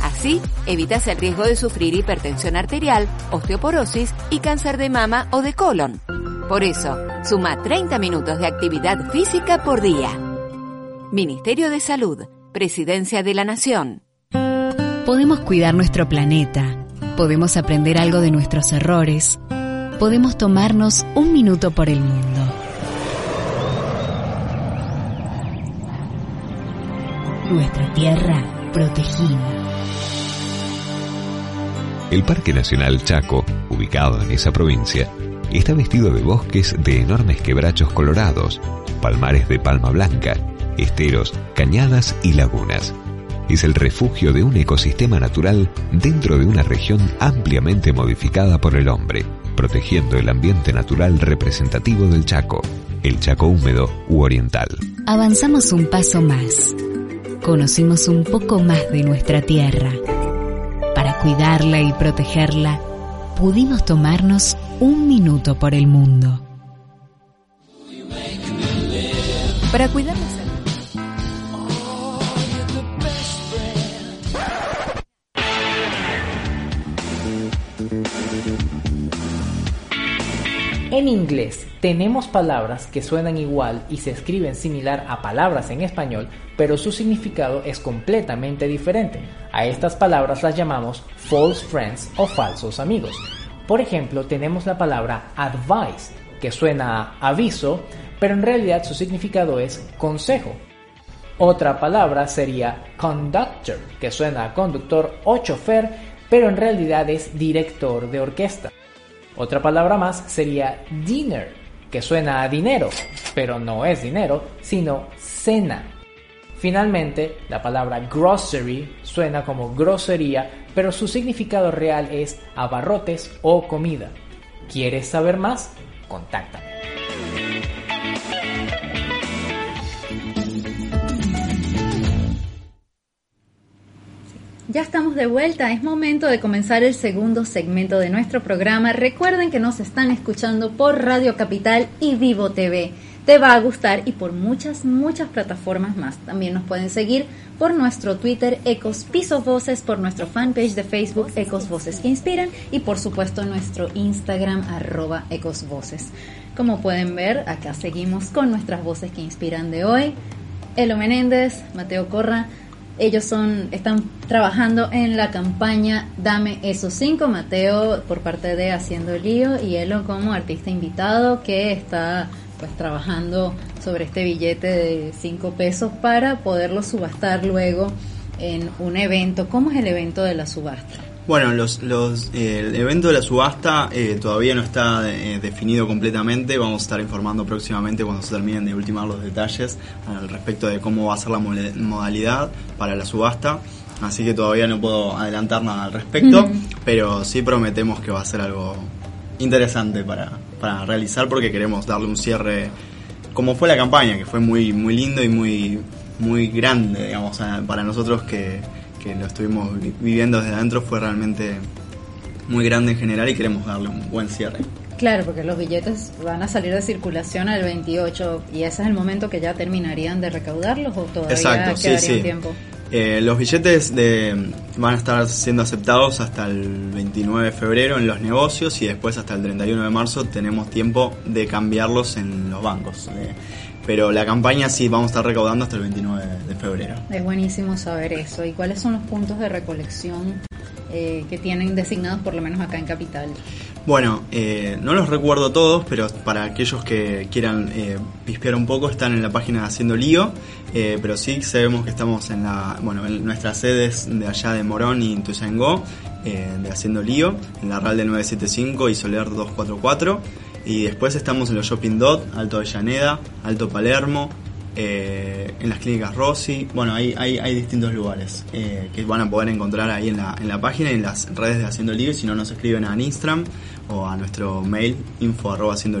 Speaker 16: Así, evitas el riesgo de sufrir hipertensión arterial, osteoporosis y cáncer de mama o de colon. Por eso, suma 30 minutos de actividad física por día. Ministerio de Salud, Presidencia de la Nación.
Speaker 17: Podemos cuidar nuestro planeta, podemos aprender algo de nuestros errores, podemos tomarnos un minuto por el mundo. Nuestra tierra protegida.
Speaker 18: El Parque Nacional Chaco, ubicado en esa provincia, está vestido de bosques de enormes quebrachos colorados, palmares de palma blanca, esteros, cañadas y lagunas. Es el refugio de un ecosistema natural dentro de una región ampliamente modificada por el hombre, protegiendo el ambiente natural representativo del Chaco, el Chaco húmedo u oriental.
Speaker 17: Avanzamos un paso más. Conocimos un poco más de nuestra tierra. Para cuidarla y protegerla, pudimos tomarnos un minuto por el mundo.
Speaker 16: Para cuidar
Speaker 19: En inglés tenemos palabras que suenan igual y se escriben similar a palabras en español, pero su significado es completamente diferente. A estas palabras las llamamos false friends o falsos amigos. Por ejemplo, tenemos la palabra advice, que suena a aviso, pero en realidad su significado es consejo. Otra palabra sería conductor, que suena a conductor o chofer, pero en realidad es director de orquesta. Otra palabra más sería dinner, que suena a dinero, pero no es dinero, sino cena. Finalmente, la palabra grocery suena como grosería, pero su significado real es abarrotes o comida. ¿Quieres saber más? Contáctame.
Speaker 2: Ya estamos de vuelta, es momento de comenzar el segundo segmento de nuestro programa. Recuerden que nos están escuchando por Radio Capital y Vivo TV. te va a gustar y por muchas, muchas plataformas más. También nos pueden seguir por nuestro Twitter Ecos Piso Voces, por nuestro fanpage de Facebook Ecos Voces que Inspiran y por supuesto nuestro Instagram arroba Ecos Voces. Como pueden ver, acá seguimos con nuestras voces que inspiran de hoy. Elo Menéndez, Mateo Corra, ellos son, están trabajando en la campaña Dame esos cinco, Mateo por parte de Haciendo Lío y Elo como artista invitado que está pues trabajando sobre este billete de 5 pesos para poderlo subastar luego en un evento. ¿Cómo es el evento de la subasta?
Speaker 14: Bueno, los, los, eh, el evento de la subasta eh, todavía no está eh, definido completamente. Vamos a estar informando próximamente cuando se terminen de ultimar los detalles al respecto de cómo va a ser la modalidad para la subasta. Así que todavía no puedo adelantar nada al respecto, pero sí prometemos que va a ser algo interesante para, para realizar porque queremos darle un cierre como fue la campaña, que fue muy, muy lindo y muy, muy grande, digamos, para nosotros que, que lo estuvimos viviendo desde adentro fue realmente muy grande en general y queremos darle un buen cierre.
Speaker 2: Claro, porque los billetes van a salir de circulación el 28 y ese es el momento que ya terminarían de recaudarlos o todavía
Speaker 14: Exacto,
Speaker 2: quedaría tiempo.
Speaker 14: Eh, los billetes de, van a estar siendo aceptados hasta el 29 de febrero en los negocios y después hasta el 31 de marzo tenemos tiempo de cambiarlos en los bancos. Eh, pero la campaña sí vamos a estar recaudando hasta el 29 de febrero.
Speaker 2: Es buenísimo saber eso. ¿Y cuáles son los puntos de recolección eh, que tienen designados por lo menos acá en Capital?
Speaker 14: Bueno, eh, no los recuerdo todos, pero para aquellos que quieran eh, pispear un poco, están en la página de Haciendo Lío. Eh, pero sí sabemos que estamos en la, bueno, en nuestras sedes de allá de Morón y Tuzangó, eh, de Haciendo Lío, en la RAL de 975 y Soler 244. Y después estamos en los Shopping Dot, Alto Avellaneda, Alto Palermo, eh, en las clínicas Rossi. Bueno, hay, hay, distintos lugares eh, que van a poder encontrar ahí en la, en la página y en las redes de Haciendo Lío. Si no, nos escriben a Instagram o a nuestro mail info arroba haciendo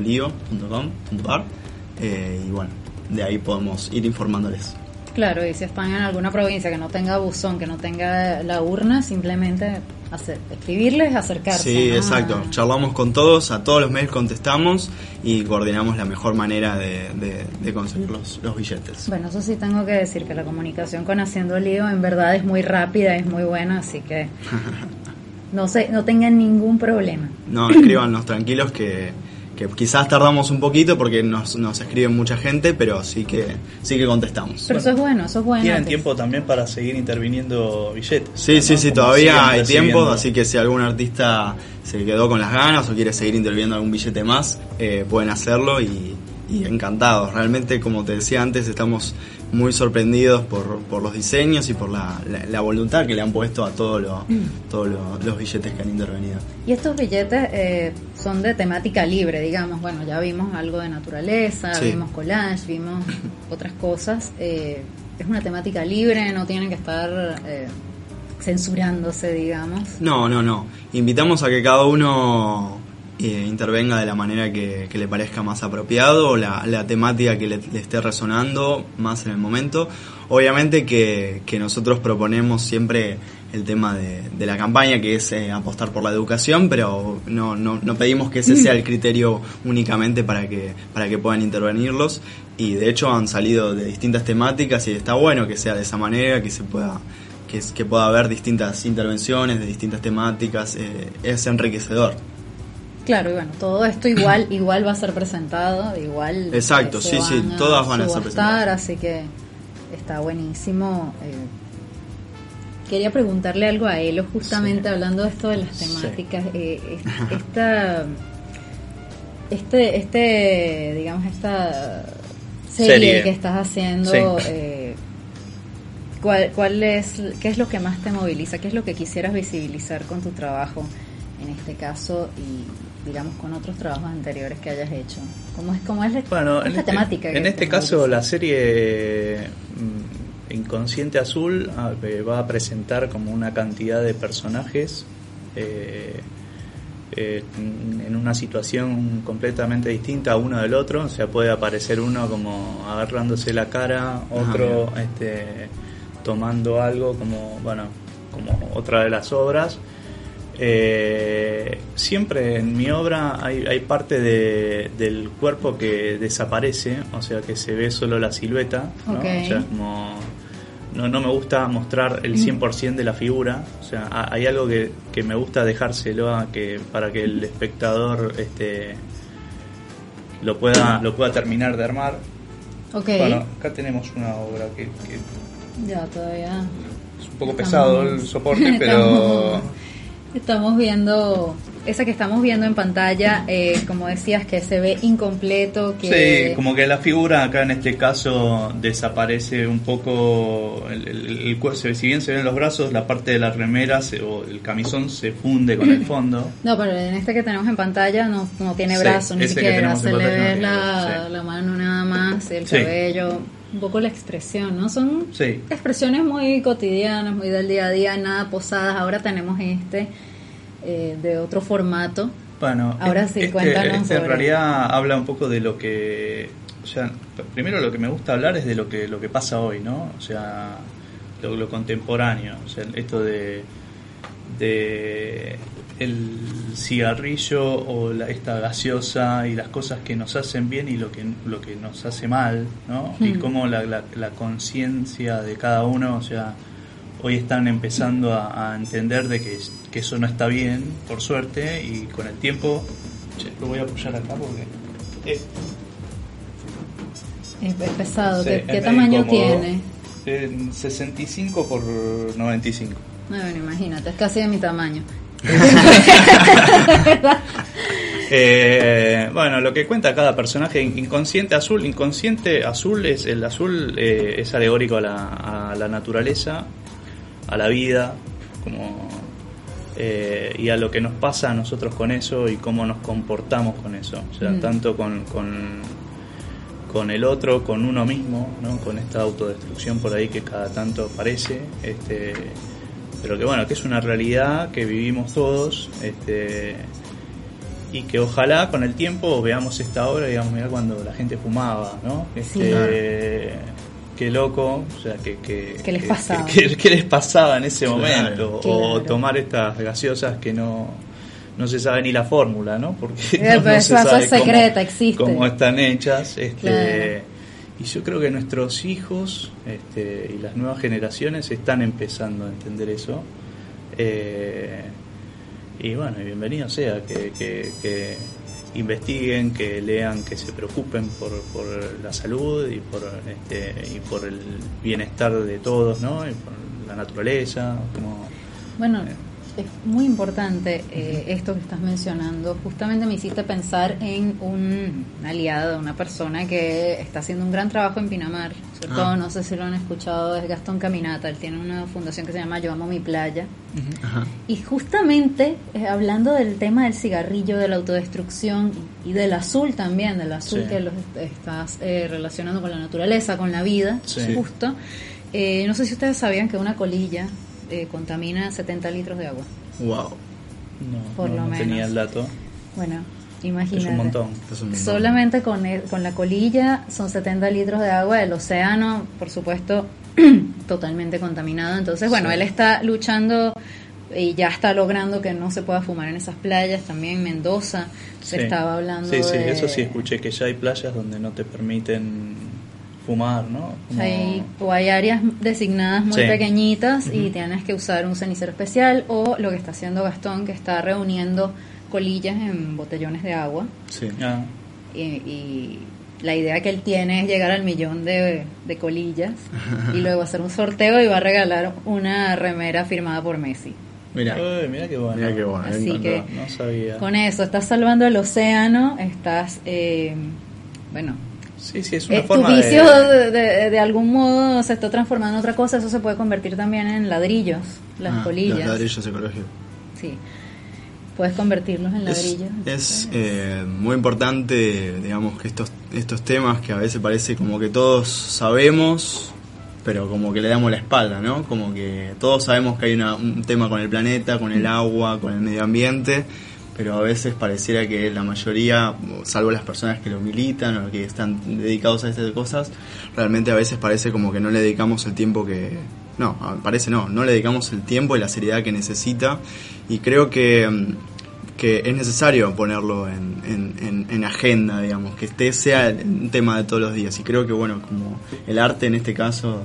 Speaker 14: eh, y bueno, de ahí podemos ir informándoles.
Speaker 2: Claro, y si están en alguna provincia que no tenga buzón, que no tenga la urna, simplemente hacer, escribirles, acercarse.
Speaker 14: Sí, exacto. Charlamos con todos, a todos los mails contestamos y coordinamos la mejor manera de, de, conseguir los, los, billetes.
Speaker 2: Bueno, eso sí tengo que decir que la comunicación con Haciendo Lío en verdad es muy rápida, es muy buena, así que no, se, no tengan ningún problema.
Speaker 14: No, escríbanos tranquilos que que quizás tardamos un poquito porque nos, nos escriben mucha gente, pero sí que sí que contestamos.
Speaker 2: Pero eso es bueno, eso es bueno.
Speaker 15: Tienen tiempo también para seguir interviniendo billetes.
Speaker 14: Sí, sí, sí, todavía hay tiempo, así que si algún artista se quedó con las ganas o quiere seguir interviniendo algún billete más, eh, pueden hacerlo y, y encantados. Realmente, como te decía antes, estamos muy sorprendidos por, por los diseños y por la, la, voluntad que le han puesto a todos mm. todos los billetes que han intervenido.
Speaker 2: Y estos billetes eh, son de temática libre, digamos. Bueno, ya vimos algo de naturaleza, vimos collage, vimos otras cosas. Eh, es una temática libre, no tienen que estar eh, censurándose, digamos.
Speaker 14: No, no, no. Invitamos a que cada uno eh, intervenga de la manera que, le parezca más apropiado la, temática que le, esté resonando más en el momento. Obviamente que, nosotros proponemos siempre el tema de, la campaña, que es eh, apostar por la educación, pero no, no, no, pedimos que ese sea el criterio únicamente para que, para que puedan intervenirlos. Y de hecho han salido de distintas temáticas y está bueno que sea de esa manera, que se pueda que, que pueda haber distintas intervenciones de distintas temáticas, eh, es enriquecedor.
Speaker 2: Claro, y bueno, todo esto igual igual va a ser presentado, igual.
Speaker 14: Exacto, sí, sí, todas van a ser presentadas.
Speaker 2: Así que está buenísimo. Eh, quería preguntarle algo a Elo, justamente hablando de esto de las temáticas. Eh, esta, este, este, digamos, esta serie, que estás haciendo. Eh, ¿cuál, ¿Cuál es, qué es lo que más te moviliza? ¿Qué es lo que quisieras visibilizar con tu trabajo en este caso? Y digamos, con otros trabajos anteriores que hayas hecho? ¿Cómo es, cómo es la,
Speaker 15: bueno,
Speaker 2: este,
Speaker 15: temática? En este caso, la serie mm, Inconsciente Azul ah, va a presentar como una cantidad de personajes eh, eh, en una situación completamente distinta a uno del otro. O sea, puede aparecer uno como agarrándose la cara, otro este, tomando algo como, bueno, como otra de las obras Eh, siempre en mi obra hay, hay parte de- del cuerpo que desaparece, o sea que se ve solo la silueta, ¿no? O sea, como no, no me gusta mostrar el 100% de la figura, o sea, ha- hay algo que, que me gusta dejárselo a que para que el espectador este lo pueda lo pueda terminar de armar.
Speaker 2: Ok.
Speaker 15: Bueno, acá tenemos una obra que, que
Speaker 2: Ya, todavía.
Speaker 15: es un poco pesado el soporte, pero
Speaker 2: Estamos- Estamos viendo, esa que estamos viendo en pantalla, eh, como decías, que se ve incompleto, que...
Speaker 15: Sí, como que la figura acá en este caso desaparece un poco, el, el- el si bien se ven los brazos, la parte de la remera se- o el camisón se funde con el fondo.
Speaker 2: No, pero en este que tenemos en pantalla no, no tiene
Speaker 15: Sí,
Speaker 2: brazo, ni siquiera. Se le
Speaker 15: no
Speaker 2: ve la, la mano nada más, el cabello, un poco la expresión, ¿no? Son
Speaker 15: Sí.
Speaker 2: expresiones muy cotidianas, muy del día a día, nada posadas. Ahora tenemos este eh, de otro formato.
Speaker 15: Bueno,
Speaker 2: Ahora
Speaker 15: este-
Speaker 2: sí, cuéntanos
Speaker 15: este en
Speaker 2: sobre-
Speaker 15: realidad habla un poco de lo que, o sea, primero lo que me gusta hablar es de lo que lo que pasa hoy, ¿no? O sea, lo, lo contemporáneo, o sea, esto de de el cigarrillo o la, esta gaseosa y las cosas que nos hacen bien y lo que lo que nos hace mal, ¿no? Y
Speaker 2: Hmm.
Speaker 15: cómo la, la, la conciencia de cada uno, o sea, hoy están empezando a, a entender de que, que eso no está bien, por suerte, y con el tiempo, che, lo voy a apoyar acá porque eh,
Speaker 2: Es, es pesado.
Speaker 15: sí,
Speaker 2: ¿Qué, tamaño
Speaker 15: incómodo.
Speaker 2: tiene?
Speaker 15: En 65 por 95.
Speaker 2: No, bueno, imagínate, es casi de mi tamaño.
Speaker 15: Eh, bueno, lo que cuenta cada personaje, inconsciente azul, inconsciente azul es el azul eh, es alegórico a la, a la naturaleza, a la vida, como eh, y a lo que nos pasa a nosotros con eso y cómo nos comportamos con eso, o sea,
Speaker 2: Mm.
Speaker 15: tanto con, con con el otro, con uno mismo, ¿no? con esta autodestrucción por ahí que cada tanto aparece, este, pero que bueno, que es una realidad que vivimos todos, este, y que ojalá con el tiempo veamos esta obra y digamos, mira cuando la gente fumaba, ¿no?
Speaker 2: Sí.
Speaker 15: Qué loco, o sea, que, que,
Speaker 2: ¿Qué les pasaba?
Speaker 15: que- que les pasaba en ese
Speaker 14: Claro.
Speaker 15: momento, o tomar estas gaseosas que no, no se sabe ni la fórmula, ¿no? Porque
Speaker 2: Eh,
Speaker 15: no, no se sabe
Speaker 2: es
Speaker 15: cómo-
Speaker 2: secreta, existe.
Speaker 15: cómo están hechas, este,
Speaker 2: Claro.
Speaker 15: y yo creo que nuestros hijos este, y las nuevas generaciones están empezando a entender eso. Eh, y bueno, y bienvenido sea que, que- que investiguen, que lean, que se preocupen por, por la salud y por, este, y por el bienestar de todos, ¿no? Y por la naturaleza, como...
Speaker 2: Bueno, es muy importante eh, esto que estás mencionando. Justamente me hiciste pensar en un aliado, una persona que está haciendo un gran trabajo en Pinamar. Sobre
Speaker 14: Ah.
Speaker 2: todo, no sé si lo han escuchado, es Gastón Caminata. Él tiene una fundación que se llama Yo Amo Mi Playa.
Speaker 14: Ajá.
Speaker 2: Y justamente eh, hablando del tema del cigarrillo, de la autodestrucción y del azul también, del azul
Speaker 15: Sí.
Speaker 2: que lo est- estás eh, relacionando con la naturaleza, con la vida,
Speaker 15: Sí.
Speaker 2: justo. Eh, no sé si ustedes sabían que una colilla eh, contamina 70 litros de agua.
Speaker 14: Wow.
Speaker 15: No,
Speaker 2: Por
Speaker 15: no,
Speaker 2: lo
Speaker 15: no tenía
Speaker 2: menos.
Speaker 15: el dato.
Speaker 2: Bueno, imagínate.
Speaker 15: Es un montón.
Speaker 14: Es un montón.
Speaker 2: Solamente con, el- con la colilla son 70 litros de agua, el océano, por supuesto, totalmente contaminado. Entonces, bueno,
Speaker 15: Sí.
Speaker 2: él está luchando y ya está logrando que no se pueda fumar en esas playas. También en Mendoza se
Speaker 15: Sí.
Speaker 2: estaba hablando
Speaker 15: Sí, sí,
Speaker 2: de...
Speaker 15: eso sí escuché, que ya hay playas donde no te permiten fumar, ¿no? Como-
Speaker 2: Hay, o hay áreas designadas muy
Speaker 15: Sí.
Speaker 2: pequeñitas y
Speaker 15: Ujú.
Speaker 2: tienes que usar un cenicero especial o lo que está haciendo Gastón, que está reuniendo colillas en botellones de agua.
Speaker 14: Sí.
Speaker 15: Ah,
Speaker 2: y, y la idea que él tiene es llegar al millón de, de colillas y luego hacer un sorteo y va a regalar una remera firmada por Messi.
Speaker 14: Mira.
Speaker 15: Uy, mira qué bueno.
Speaker 14: Mira qué bueno.
Speaker 2: Así
Speaker 15: No,
Speaker 2: que
Speaker 15: no sabía.
Speaker 2: con eso estás salvando el océano, estás, eh, bueno,
Speaker 15: Sí, sí, es una
Speaker 2: eh, tu
Speaker 15: forma
Speaker 2: vicio
Speaker 15: de...
Speaker 2: de, de- de algún modo se está transformando en otra cosa, eso se puede convertir también en ladrillos, las
Speaker 14: Ah,
Speaker 2: colillas.
Speaker 14: Los ladrillos ecológicos.
Speaker 2: Sí, puedes convertirlos en
Speaker 14: Es,
Speaker 2: ladrillos.
Speaker 14: es, eh, muy importante, digamos, que estos, estos temas que a veces parece como que todos sabemos, pero como que le damos la espalda, ¿no? Como que todos sabemos que hay una- un tema con el planeta, con el agua, con el medio ambiente, pero a veces pareciera que la mayoría, salvo las personas que lo militan o que están dedicados a estas cosas, realmente a veces parece como que no le dedicamos el tiempo que, no, parece no, no le dedicamos el tiempo y la seriedad que necesita. Y creo que, que es necesario ponerlo en, en, en, agenda, digamos, que este sea un tema de todos los días. Y creo que bueno, como el arte en este caso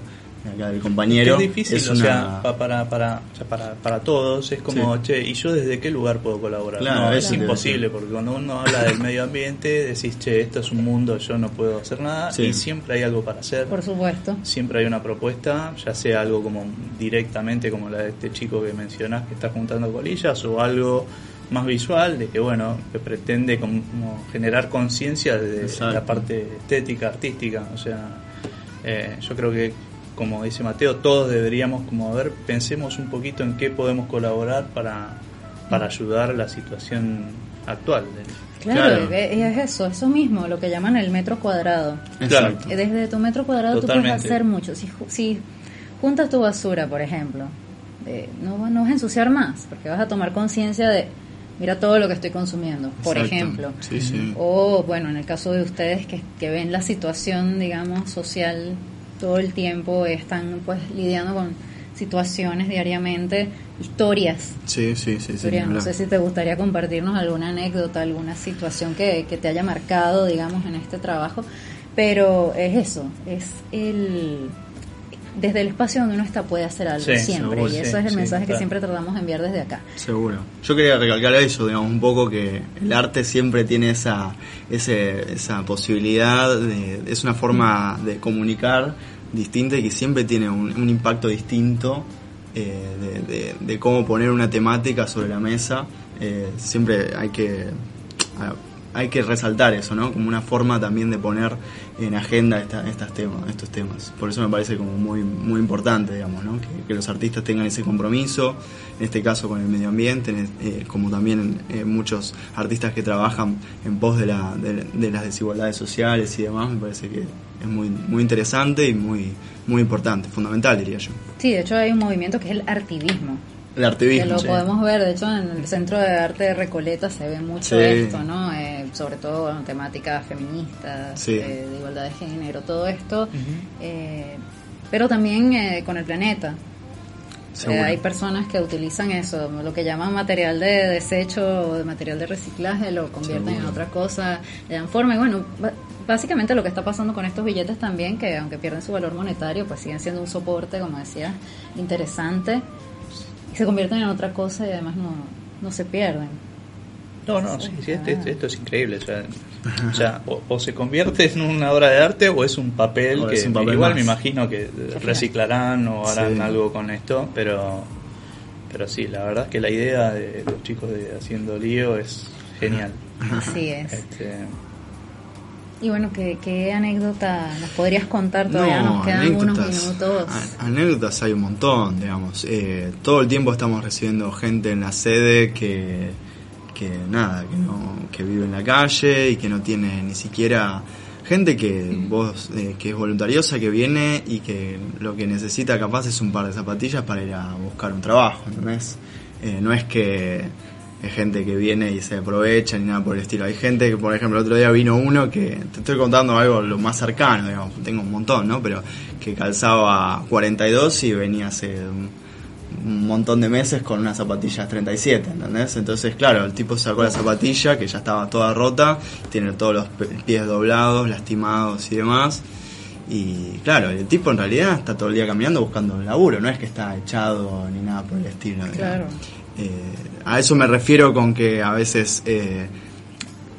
Speaker 14: acá del compañero.
Speaker 15: Es difícil, o sea, para, para, para, para todos es como, che, ¿y yo desde qué lugar puedo colaborar? no, es imposible, porque cuando uno habla del medio ambiente decís, che, esto es un mundo, yo no puedo hacer nada, y siempre hay algo para hacer.
Speaker 2: Por supuesto.
Speaker 15: Siempre hay una propuesta, ya sea algo como directamente como la de este chico que mencionás que está juntando colillas, o algo más visual, de que bueno, que pretende como, generar conciencia de la parte estética, artística, o sea, eh, yo creo que como dice Mateo, todos deberíamos como a ver, pensemos un poquito en qué podemos colaborar para, para ayudar a la situación actual.
Speaker 2: Claro, es eso, eso mismo, lo que llaman el metro cuadrado. Exacto. Desde tu metro cuadrado tú puedes hacer mucho. Si, si juntas tu basura, por ejemplo, no, no vas a ensuciar más, porque vas a tomar conciencia de, mira todo lo que estoy consumiendo, por ejemplo.
Speaker 14: Sí, sí.
Speaker 2: O, bueno, en el caso de ustedes que, que ven la situación, digamos, social todo el tiempo están pues lidiando con situaciones diariamente, historias.
Speaker 14: Sí, sí, sí.
Speaker 2: no sé si te gustaría compartirnos alguna anécdota, alguna situación que, te haya marcado, digamos, en este trabajo, pero es eso, es el... Desde el espacio donde uno está puede hacer algo siempre y eso es el mensaje que siempre tratamos de enviar desde acá.
Speaker 14: Seguro. Yo quería recalcar eso, digamos, un poco que el arte siempre tiene esa, ese, esa posibilidad, de, es una forma de comunicar distinta y que siempre tiene un, impacto distinto eh, de, cómo poner una temática sobre la mesa. Eh, siempre hay que hay que resaltar eso, ¿no? Como una forma también de poner en agenda estas temas, estos temas. Por eso me parece como muy, muy importante, digamos, ¿no? Que, los artistas tengan ese compromiso, en este caso con el medio ambiente, eh, como también muchos artistas que trabajan en pos de, la, de, las desigualdades sociales y demás, me parece que es muy, muy interesante y muy, muy importante, fundamental, diría yo.
Speaker 2: Sí, de hecho hay un movimiento que es el artivismo
Speaker 14: el artivismo.
Speaker 2: Que lo podemos ver, de hecho, en el Centro de Arte de Recoleta se ve mucho esto, ¿no? Eh, sobre todo en temáticas feministas, eh, de igualdad de género, todo esto. Eh, pero también con el planeta. Hay personas que utilizan eso, lo que llaman material de desecho o de material de reciclaje, lo convierten en otra cosa, le dan forma. Y bueno, básicamente lo que está pasando con estos billetes también, que aunque pierden su valor monetario, pues siguen siendo un soporte, como decía, interesante se convierten en otra cosa y además no, no se pierden.
Speaker 15: No, no, sí, esto, es increíble. O sea, o, se convierte en una obra de arte o es un papel que igual me imagino que reciclarán o harán algo con esto, pero pero sí, la verdad es que la idea de los chicos de Haciendo Lío es genial.
Speaker 2: Así es. Este, y bueno, ¿qué, anécdota nos podrías contar? Todavía nos quedan unos minutos.
Speaker 14: Anécdotas hay un montón, digamos. Eh, todo el tiempo estamos recibiendo gente en la sede que, que nada, que, no, que vive en la calle y que no tiene ni siquiera gente que vos eh, que es voluntariosa que viene y que lo que necesita capaz es un par de zapatillas para ir a buscar un trabajo ¿entendés? Eh, no es que hay gente que viene y se aprovecha ni nada por el estilo. Hay gente que, por ejemplo, el otro día vino uno que, te estoy contando algo lo más cercano, digamos, tengo un montón, ¿no? Pero que calzaba 42 y venía hace un, montón de meses con unas zapatillas 37, ¿entendés? Entonces, claro, el tipo sacó la zapatilla que ya estaba toda rota, tiene todos los pies doblados, lastimados y demás. Y claro, el tipo en realidad está todo el día caminando buscando un laburo, no es que está echado ni nada por el estilo.
Speaker 2: Claro.
Speaker 14: Eh, a eso me refiero con que a veces eh,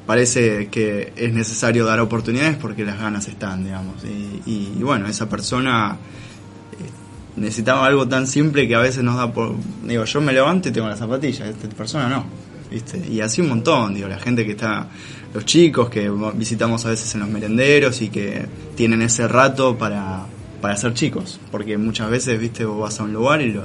Speaker 14: parece que es necesario dar oportunidades porque las ganas están, digamos. Y, bueno, esa persona necesitaba algo tan simple que a veces nos da por... Digo, yo me levanto y tengo las zapatillas, esta persona no. ¿viste? Y así un montón, digo, la gente que está, los chicos que visitamos a veces en los merenderos y que tienen ese rato para, para ser chicos, porque muchas veces, viste, vos vas a un lugar y los,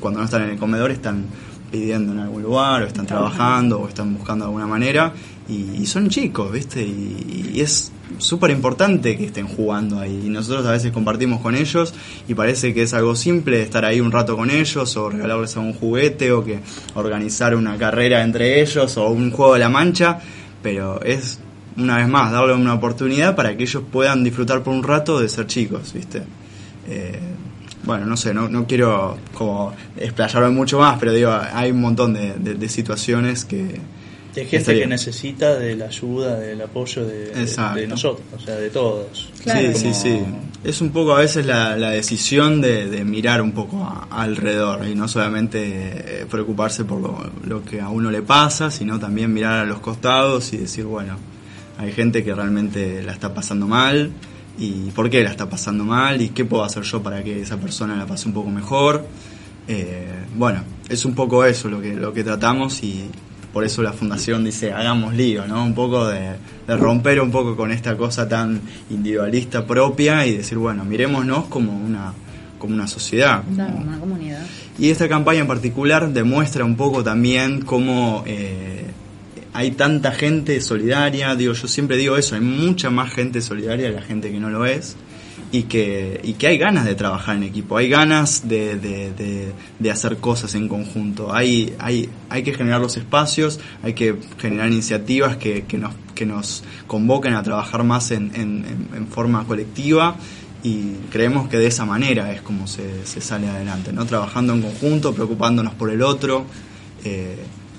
Speaker 14: cuando no están en el comedor están pidiendo en algún lugar, o están trabajando, o están buscando alguna manera, y, son chicos, ¿viste? Y, es súper importante que estén jugando ahí. Y nosotros a veces compartimos con ellos y parece que es algo simple estar ahí un rato con ellos, o regalarles un juguete, o que organizar una carrera entre ellos, o un juego de la mancha, pero es una vez más darle una oportunidad para que ellos puedan disfrutar por un rato de ser chicos, ¿viste? Eh, bueno, no sé, no, no quiero como explayarme mucho más, pero digo, hay un montón de situaciones que,
Speaker 15: hay gente que necesita de la ayuda, del apoyo de, de, nosotros, o sea, de todos.
Speaker 14: Sí, sí, sí. Es un poco a veces la, la decisión de, mirar un poco alrededor y no solamente eh, preocuparse por lo, lo, que a uno le pasa, sino también mirar a los costados y decir, bueno, hay gente que realmente la está pasando mal y por qué la está pasando mal y qué puedo hacer yo para que esa persona la pase un poco mejor. Eh, bueno, es un poco eso lo que, lo que tratamos y, por eso la fundación dice hagamos lío, ¿no? Un poco de, romper un poco con esta cosa tan individualista propia y decir, bueno, mirémonos como una, como una sociedad.
Speaker 2: Como una comunidad.
Speaker 14: Y esta campaña en particular demuestra un poco también cómo eh, hay tanta gente solidaria, digo, yo siempre digo eso, hay mucha más gente solidaria de la gente que no lo es y que, y que hay ganas de trabajar en equipo, hay ganas de, de, de, hacer cosas en conjunto, hay, hay, hay que generar los espacios, hay que generar iniciativas que, que, nos, que nos convoquen a trabajar más en, en, forma colectiva y creemos que de esa manera es como se, se, sale adelante, ¿no? Trabajando en conjunto, preocupándonos por el otro, eh,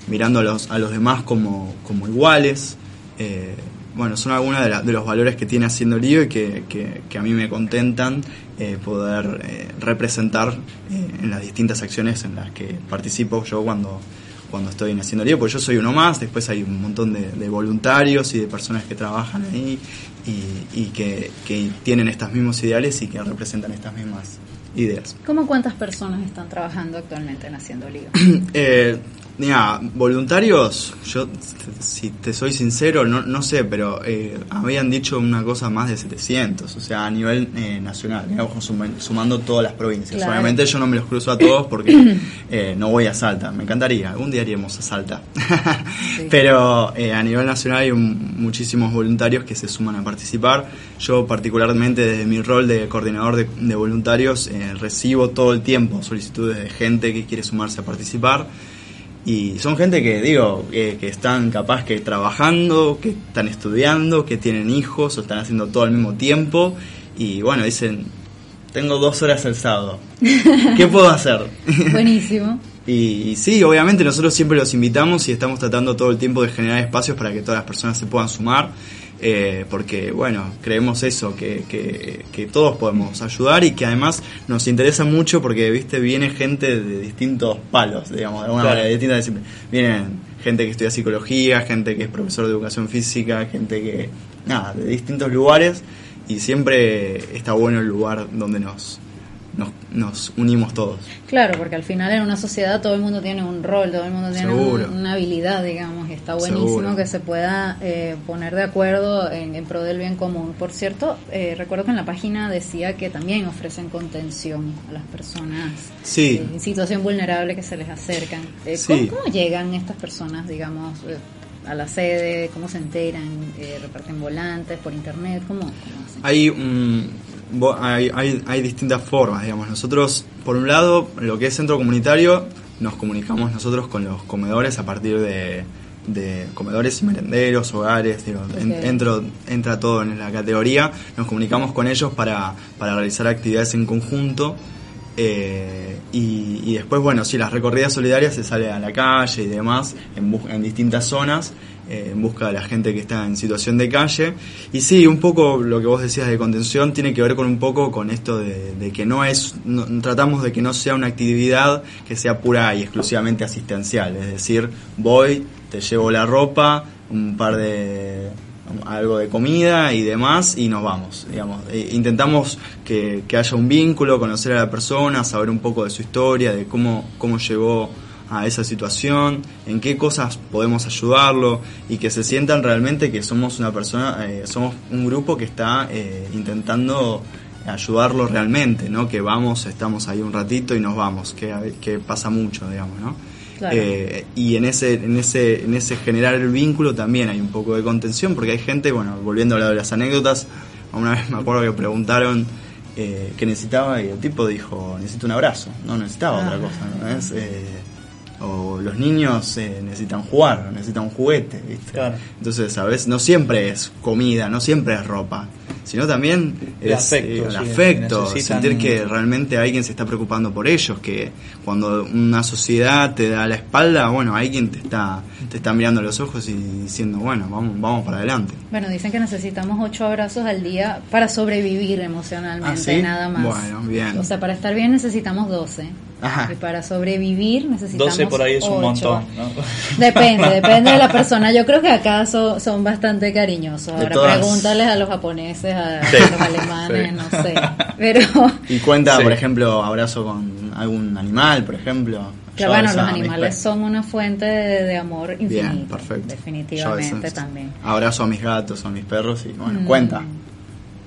Speaker 14: mirando a los, a los demás como, como iguales. Eh, bueno, son algunos de, de, los valores que tiene Haciendo Lío y que, que, a mí me contentan eh, poder eh, representar eh, en las distintas acciones en las que participo yo cuando, cuando estoy en Haciendo Lío, porque yo soy uno más, después hay un montón de, de voluntarios y de personas que trabajan ahí y, y que, que, tienen estos mismos ideales y que representan estas mismas ideas.
Speaker 2: ¿Cómo cuántas personas están trabajando actualmente en Haciendo Lío?
Speaker 14: Mira, voluntarios, yo si te soy sincero, no, no sé, pero eh, habían dicho una cosa más de 700, o sea, a nivel eh, nacional, sumando todas las provincias. Obviamente yo no me los cruzo a todos porque eh, no voy a Salta, me encantaría, algún día iríamos a Salta. pero a nivel nacional hay muchísimos voluntarios que se suman a participar. Yo particularmente desde mi rol de coordinador de, de voluntarios recibo todo el tiempo solicitudes de gente que quiere sumarse a participar. Y son gente que, digo, que están capaz que trabajando, que están estudiando, que tienen hijos o están haciendo todo al mismo tiempo. Y bueno, dicen, tengo dos horas el sábado. ¿Qué puedo hacer?
Speaker 2: Buenísimo.
Speaker 14: y, sí, obviamente nosotros siempre los invitamos y estamos tratando todo el tiempo de generar espacios para que todas las personas se puedan sumar. Eh, porque bueno, creemos eso, que, que, todos podemos ayudar y que además nos interesa mucho porque, viste, viene gente de distintos palos, digamos, de alguna manera, distintas Vienen gente que estudia psicología, gente que es profesor de educación física, gente que, nada, de distintos lugares y siempre está bueno el lugar donde nos, nos, nos, unimos todos.
Speaker 2: Claro, porque al final en una sociedad todo el mundo tiene un rol, todo el mundo tiene una habilidad, digamos, y está buenísimo que se pueda eh, poner de acuerdo en, pro del bien común. Por cierto, eh, recuerdo que en la página decía que también ofrecen contención a las personas
Speaker 14: sí.
Speaker 2: en situación vulnerable que se les acercan. Eh, ¿cómo, llegan estas personas, digamos? a la sede, cómo se enteran, reparten volantes por internet, ¿cómo, cómo
Speaker 14: Hay un, hay, hay, hay, distintas formas, digamos. Nosotros, por un lado, lo que es centro comunitario, nos comunicamos nosotros con los comedores a partir de, de comedores y merenderos, hogares, digo, entra todo en la categoría, nos comunicamos con ellos para, para realizar actividades en conjunto. Eh, y, y, después, bueno, si las recorridas solidarias se sale a la calle y demás, en, en distintas zonas, eh, en busca de la gente que está en situación de calle. Y sí, un poco lo que vos decías de contención tiene que ver con un poco con esto de, que no es, tratamos de que no sea una actividad que sea pura y exclusivamente asistencial, es decir, voy, te llevo la ropa, un par de algo de comida y demás y nos vamos digamos e intentamos que, que haya un vínculo conocer a la persona saber un poco de su historia de cómo cómo llegó a esa situación, en qué cosas podemos ayudarlo y que se sientan realmente que somos una persona, eh, somos un grupo que está eh, intentando ayudarlo realmente, ¿no? Que vamos, estamos ahí un ratito y nos vamos, que, que pasa mucho, digamos, ¿no? Eh, y en ese, en ese, en ese generar el vínculo también hay un poco de contención, porque hay gente, bueno, volviendo a hablar de las anécdotas, una vez me acuerdo que preguntaron eh, qué necesitaba y el tipo dijo, necesito un abrazo, no necesitaba otra ah. cosa, ¿no? Es, eh, o los niños eh, necesitan jugar, necesitan un juguete, ¿viste? Entonces, a veces no siempre es comida, no siempre es ropa. sino también
Speaker 15: El
Speaker 14: es
Speaker 15: afecto,
Speaker 14: eh, el
Speaker 15: sí,
Speaker 14: afecto,
Speaker 15: necesitan-
Speaker 14: sentir que realmente alguien se está preocupando por ellos, que cuando una sociedad te da la espalda, bueno, hay quien te está, te está mirando a los ojos y diciendo, bueno, vamos, vamos para adelante.
Speaker 2: Bueno, dicen que necesitamos ocho abrazos al día para sobrevivir emocionalmente,
Speaker 14: ¿Ah, sí?
Speaker 2: nada más.
Speaker 14: Bueno, bien.
Speaker 2: O sea, para estar bien necesitamos 12.
Speaker 14: Ajá.
Speaker 2: Y para sobrevivir necesitamos
Speaker 15: 12 por ahí es un montón, ¿no?
Speaker 2: Depende, depende de la persona. Yo creo que acá so- son bastante cariñosos. Ahora
Speaker 14: todas.
Speaker 2: pregúntales a los japoneses, a
Speaker 14: Sí.
Speaker 2: los alemanes,
Speaker 14: Sí.
Speaker 2: no sé. Pero
Speaker 14: Y cuenta,
Speaker 15: Sí.
Speaker 14: por ejemplo, abrazo con algún animal, por ejemplo.
Speaker 2: que
Speaker 14: Yo
Speaker 2: bueno, los animales son una fuente de, de amor infinito.
Speaker 14: Bien, perfecto.
Speaker 2: Definitivamente también.
Speaker 14: Abrazo a mis gatos, a mis perros y bueno,
Speaker 2: Mm.
Speaker 14: cuenta.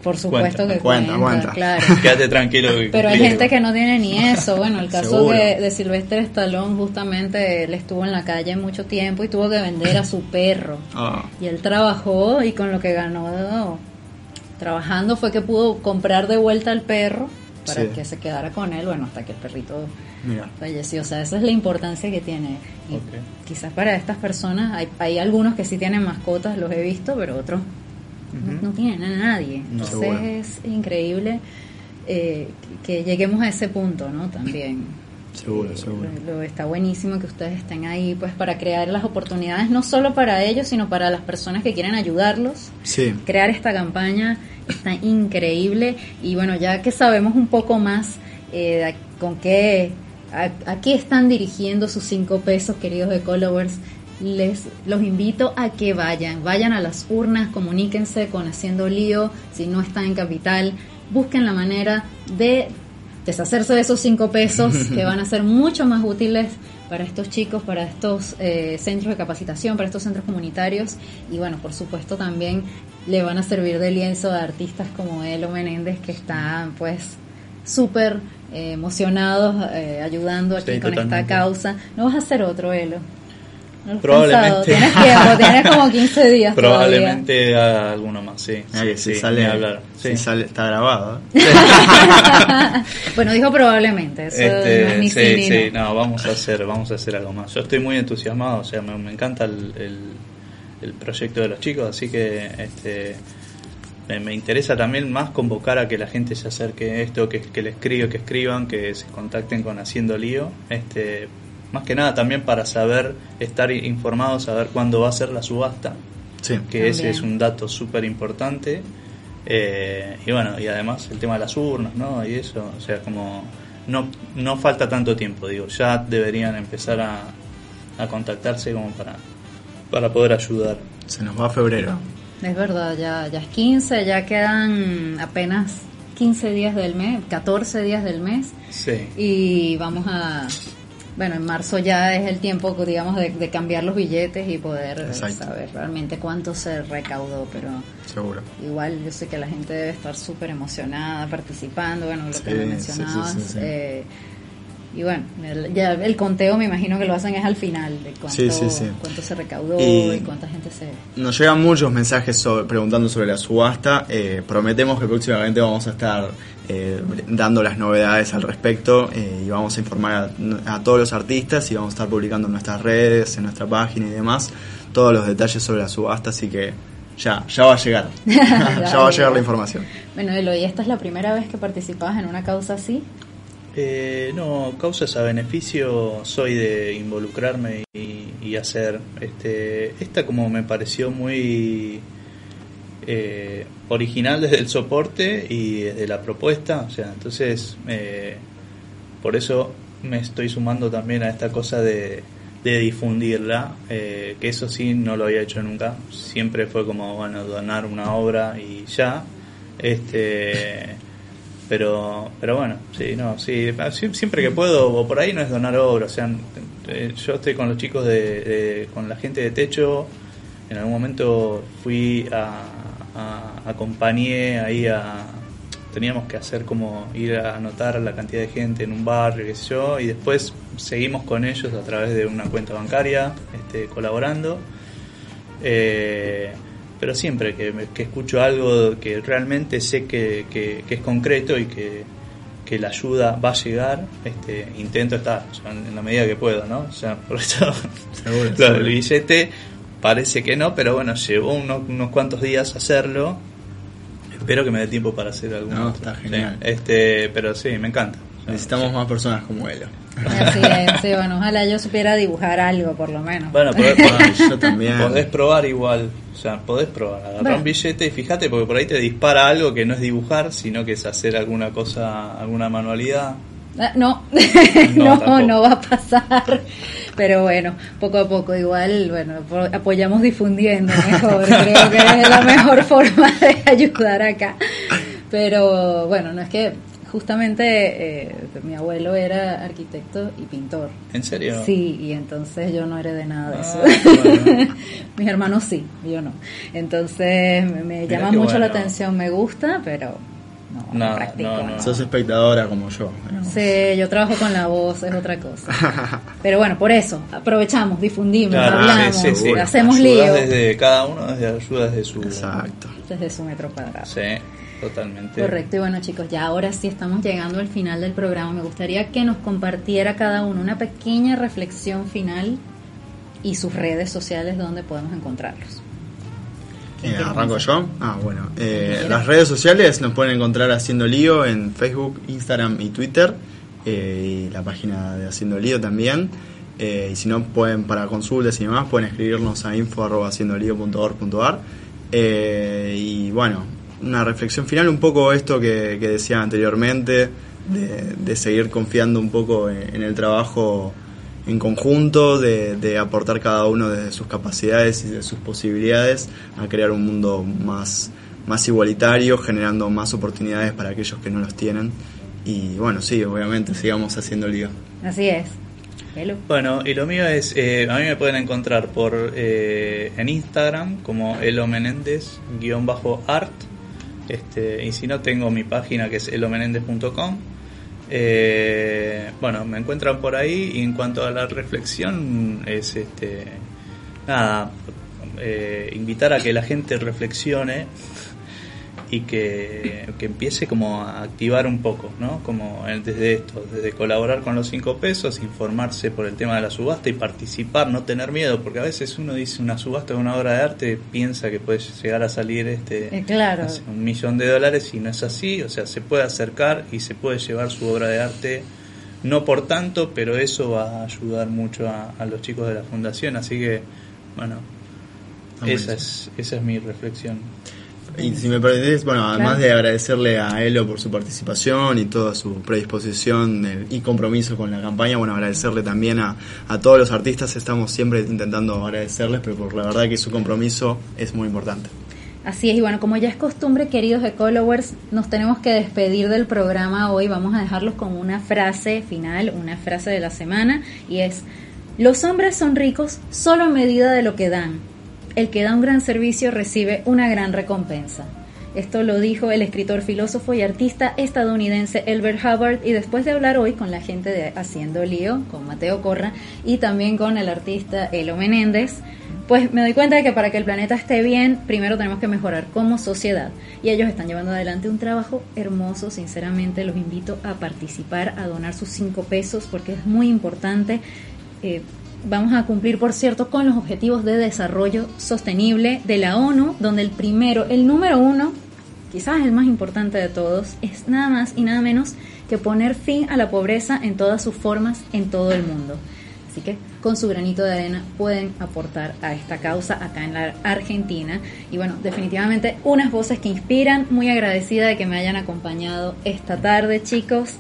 Speaker 2: Por supuesto que
Speaker 14: Cuenta,
Speaker 2: cuenta,
Speaker 14: cuenta.
Speaker 2: claro.
Speaker 15: Quédate tranquilo.
Speaker 2: Pero hay gente que no tiene ni eso. Bueno, el caso de, de Silvestre Stallone, justamente él estuvo en la calle mucho tiempo y tuvo que vender a su perro.
Speaker 14: Ah,
Speaker 2: Y él trabajó y con lo que ganó trabajando fue que pudo comprar de vuelta al perro para
Speaker 14: Sí.
Speaker 2: que se quedara con él, bueno, hasta que el perrito
Speaker 14: mira.
Speaker 2: falleció. O sea, esa es la importancia que tiene. Y quizás para estas personas, hay, hay algunos que sí tienen mascotas, los he visto, pero otros no, no tienen a nadie.
Speaker 15: No.
Speaker 2: Entonces es increíble eh, que lleguemos a ese punto, ¿no? También.
Speaker 14: Seguro,
Speaker 2: Eh,
Speaker 14: seguro.
Speaker 2: lo- lo- está buenísimo que ustedes estén ahí pues para crear las oportunidades no solo para ellos sino para las personas que quieren ayudarlos
Speaker 14: Sí.
Speaker 2: crear esta campaña está increíble y bueno ya que sabemos un poco más eh, con qué a, a qué están dirigiendo sus cinco pesos queridos de followers les los invito a que vayan vayan a las urnas comuníquense con haciendo lío si no están en capital busquen la manera de deshacerse de esos cinco pesos que van a ser mucho más útiles para estos chicos, para estos eh, centros de capacitación, para estos centros comunitarios y bueno, por supuesto también le van a servir de lienzo a artistas como Elo Menéndez que están pues súper eh, emocionados eh, ayudando aquí
Speaker 15: Sí,
Speaker 2: con
Speaker 15: totalmente.
Speaker 2: esta causa. No vas a hacer otro Elo. Has
Speaker 15: Probablemente.
Speaker 2: Tienes tiempo, tienes como 15 días todavía.
Speaker 15: Probablemente haga alguno más, sí.
Speaker 14: Mira
Speaker 15: sí, sí,
Speaker 14: sale,
Speaker 15: ni hablar. Sí.
Speaker 14: si sale, está grabado. ¿eh?
Speaker 2: bueno, dijo probablemente, eso
Speaker 15: Este,
Speaker 2: no es ni
Speaker 15: sí,
Speaker 2: sí
Speaker 15: sí,
Speaker 2: no.
Speaker 15: vamos a hacer, vamos a hacer algo más. Yo estoy muy entusiasmado, o sea, me, me encanta el, el, el proyecto de los chicos, así que este me, me interesa también más convocar a que la gente se acerque a esto, que, que le escriban, que escriban, que se contacten con Haciendo Lío, este más que nada también para saber, estar informados, saber cuándo va a ser la subasta,
Speaker 14: Sí.
Speaker 15: que ese es un dato súper importante. Eh, y bueno, y además el tema de las urnas, ¿no? Y eso, o sea, como no, no falta tanto tiempo, digo, ya deberían empezar a, a contactarse como para, para poder ayudar.
Speaker 14: Se nos va febrero.
Speaker 2: Es verdad, ya, ya es 15, ya quedan apenas 15 días del mes, 14 días del mes
Speaker 15: Sí.
Speaker 2: y vamos a, bueno, en marzo ya es el tiempo, digamos, de, de cambiar los billetes y poder
Speaker 14: Exacto.
Speaker 2: saber realmente cuánto se recaudó, pero
Speaker 14: Seguro.
Speaker 2: igual yo sé que la gente debe estar súper emocionada, participando, bueno, lo
Speaker 14: Sí,
Speaker 2: que me mencionabas.
Speaker 14: sí, sí, sí.
Speaker 2: eh, y bueno, el, ya el conteo me imagino que lo hacen es al final de cuánto,
Speaker 14: Sí, sí, sí.
Speaker 2: cuánto se recaudó
Speaker 14: Y-
Speaker 2: y cuánta gente se...
Speaker 14: Nos llegan muchos mensajes sobre- preguntando sobre la subasta. Eh, prometemos que próximamente vamos a estar eh, dando las novedades al respecto eh, y vamos a informar a, a todos los artistas y vamos a estar publicando en nuestras redes, en nuestra página y demás, todos los detalles sobre la subasta. Así que ya, ya va a llegar. ya va a llegar la información.
Speaker 2: Bueno, Eloy, ¿esta es la primera vez que participabas en una causa así?
Speaker 15: Eh, no, causas a beneficio soy de involucrarme y, y hacer. Este, esta como me pareció muy eh, original desde el soporte y desde la propuesta, o sea, entonces eh, por eso me estoy sumando también a esta cosa de, difundirla, eh, que eso sí no lo había hecho nunca, siempre fue como, bueno, donar una obra y ya, este pero pero bueno sí no sí sie- siempre que puedo o por ahí no es donar obra o sea yo estoy con los chicos de- con la gente de techo. En algún momento fui a, a- acompañé ahí a teníamos que hacer como ir a anotar la cantidad de gente en un barrio qué sé yo y después seguimos con ellos a través de una cuenta bancaria este colaborando eh, pero siempre que, que escucho algo que realmente sé que, que- que es concreto y que, que la ayuda va a llegar, este, intento estar o sea, en la medida que puedo, ¿no? O sea, por eso
Speaker 14: Seguro,
Speaker 15: lo
Speaker 14: seguro.
Speaker 15: billete parece que no, pero bueno, llevó unos, unos cuantos días hacerlo. Espero que me dé tiempo para hacer algo.
Speaker 14: No, está genial.
Speaker 15: Este, pero sí, me encanta.
Speaker 14: Necesitamos más personas como él.
Speaker 2: Así es, sí, bueno, ojalá yo supiera dibujar algo por lo menos.
Speaker 15: Bueno, podés,
Speaker 14: yo también.
Speaker 15: podés probar igual, o sea, podés probar, agarrar
Speaker 2: Bueno.
Speaker 15: un billete y fíjate porque por ahí te dispara algo que no es dibujar, sino que es hacer alguna cosa, alguna manualidad.
Speaker 2: Ah, No,
Speaker 15: No,
Speaker 2: no, va a pasar. Pero bueno, poco a poco, igual, bueno, apoyamos difundiendo mejor. Creo que es la mejor forma de ayudar acá. Pero bueno, no es que justamente eh, mi abuelo era arquitecto y pintor.
Speaker 15: ¿En serio?
Speaker 2: Sí, y entonces yo no heredé nada de
Speaker 15: Ah,
Speaker 2: eso.
Speaker 15: bueno.
Speaker 2: Mis hermanos sí, yo no. Entonces me, me llama mucho la atención, me gusta, pero no,
Speaker 15: No,
Speaker 2: practico.
Speaker 15: no, no.
Speaker 14: Sos espectadora como yo.
Speaker 2: Sí, yo trabajo con la voz, es otra cosa. Pero bueno, por eso, aprovechamos, difundimos,
Speaker 15: Claro,
Speaker 2: hablamos,
Speaker 15: sí, sí, sí.
Speaker 2: hacemos lío
Speaker 15: desde cada uno desde ayuda desde su
Speaker 14: Exacto.
Speaker 2: desde su metro cuadrado.
Speaker 15: Sí, totalmente.
Speaker 2: Correcto, y bueno chicos, ya ahora sí estamos llegando al final del programa. Me gustaría que nos compartiera cada uno una pequeña reflexión final y sus redes sociales donde podemos encontrarlos.
Speaker 14: Eh, ¿Arranco yo? Ah, bueno. Eh, las redes sociales nos pueden encontrar Haciendo Lío en Facebook, Instagram y Twitter. eh, y la página de Haciendo Lío también. Eh, y si no, pueden, para consultas y demás, pueden escribirnos a info.haciendolío.org.ar. Y bueno, una reflexión final, un poco esto que, que decía anteriormente, de, de seguir confiando un poco en, en el trabajo en conjunto, de, de aportar cada uno desde sus capacidades y de sus posibilidades a crear un mundo más, más igualitario, generando más oportunidades para aquellos que no los tienen. Y bueno, sí, obviamente, sigamos haciendo lío.
Speaker 2: Así es. Hello.
Speaker 15: Bueno, y lo mío es, eh, a mí me pueden encontrar por eh, en Instagram como Elo Menéndez guion bajo art, este, y si no tengo mi página que es elomenéndez.com. Eh, bueno, me encuentran por ahí y en cuanto a la reflexión es este nada eh, invitar a que la gente reflexione y que, que empiece como a activar un poco, ¿no? Como el- desde esto, desde colaborar con los cinco pesos, informarse por el tema de la subasta y participar, no tener miedo, porque a veces uno dice una subasta de una obra de arte, piensa que puede llegar a salir este
Speaker 2: Eh, claro.
Speaker 15: un millón de dólares y no es así, o sea, se puede acercar y se puede llevar su obra de arte, no por tanto, pero eso va a ayudar mucho a, a los chicos de la fundación, así que, bueno, esa es, esa es mi reflexión.
Speaker 14: Y si me permitís, bueno, además de agradecerle a Elo por su participación y toda su predisposición y compromiso con la campaña, bueno, agradecerle también a, a todos los artistas, estamos siempre intentando agradecerles, pero por la verdad que su compromiso es muy importante.
Speaker 2: Así es, y bueno, como ya es costumbre, queridos Ecolowers, nos tenemos que despedir del programa hoy. Vamos a dejarlos con una frase final, una frase de la semana, y es, los hombres son ricos solo en medida de lo que dan. El que da un gran servicio recibe una gran recompensa. Esto lo dijo el escritor, filósofo y artista estadounidense Elbert Hubbard y después de hablar hoy con la gente de Haciendo Lío, con Mateo Corra y también con el artista Elo Menéndez, pues me doy cuenta de que para que el planeta esté bien, primero tenemos que mejorar como sociedad. Y ellos están llevando adelante un trabajo hermoso, sinceramente los invito a participar, a donar sus cinco pesos porque es muy importante. Eh, vamos a cumplir, por cierto, con los objetivos de desarrollo sostenible de la ONU, donde el primero, el número uno, quizás el más importante de todos, es nada más y nada menos que poner fin a la pobreza en todas sus formas en todo el mundo. Así que con su granito de arena pueden aportar a esta causa acá en la Argentina. Y bueno, definitivamente unas voces que inspiran. Muy agradecida de que me hayan acompañado esta tarde, chicos.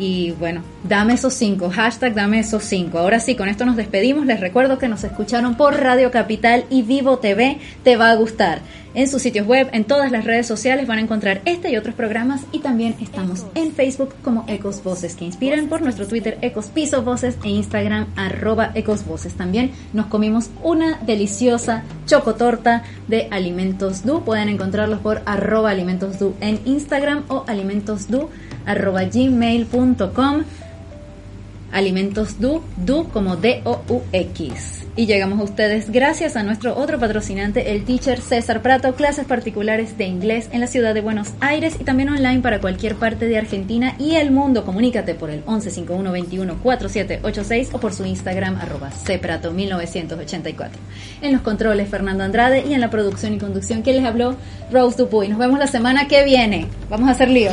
Speaker 2: Y bueno, dame esos cinco, hashtag dame esos cinco. Ahora sí, con esto nos despedimos. Les recuerdo que nos escucharon por Radio Capital y Vivo TV. Te va a gustar. En sus sitios web, en todas las redes sociales van a encontrar este y otros programas. Y también estamos en Facebook como Ecos Voces que inspiran, por nuestro Twitter Ecos Piso Voces e Instagram arroba Ecos Voces. También nos comimos una deliciosa chocotorta de Alimentos Du. Pueden encontrarlos por arroba Alimentos Du en Instagram o alimentosdu arroba gmail.com Alimentos Du, Du como D-O-U-X. Y llegamos a ustedes gracias a nuestro otro patrocinante, el teacher César Prato, clases particulares de inglés en la ciudad de Buenos Aires y también online para cualquier parte de Argentina y el mundo. Comunícate por el 1151214786 o por su Instagram arroba cprato1984. En los controles Fernando Andrade y en la producción y conducción, ¿quién les habló? Rose Dupuy. Nos vemos la semana que viene. Vamos a hacer lío.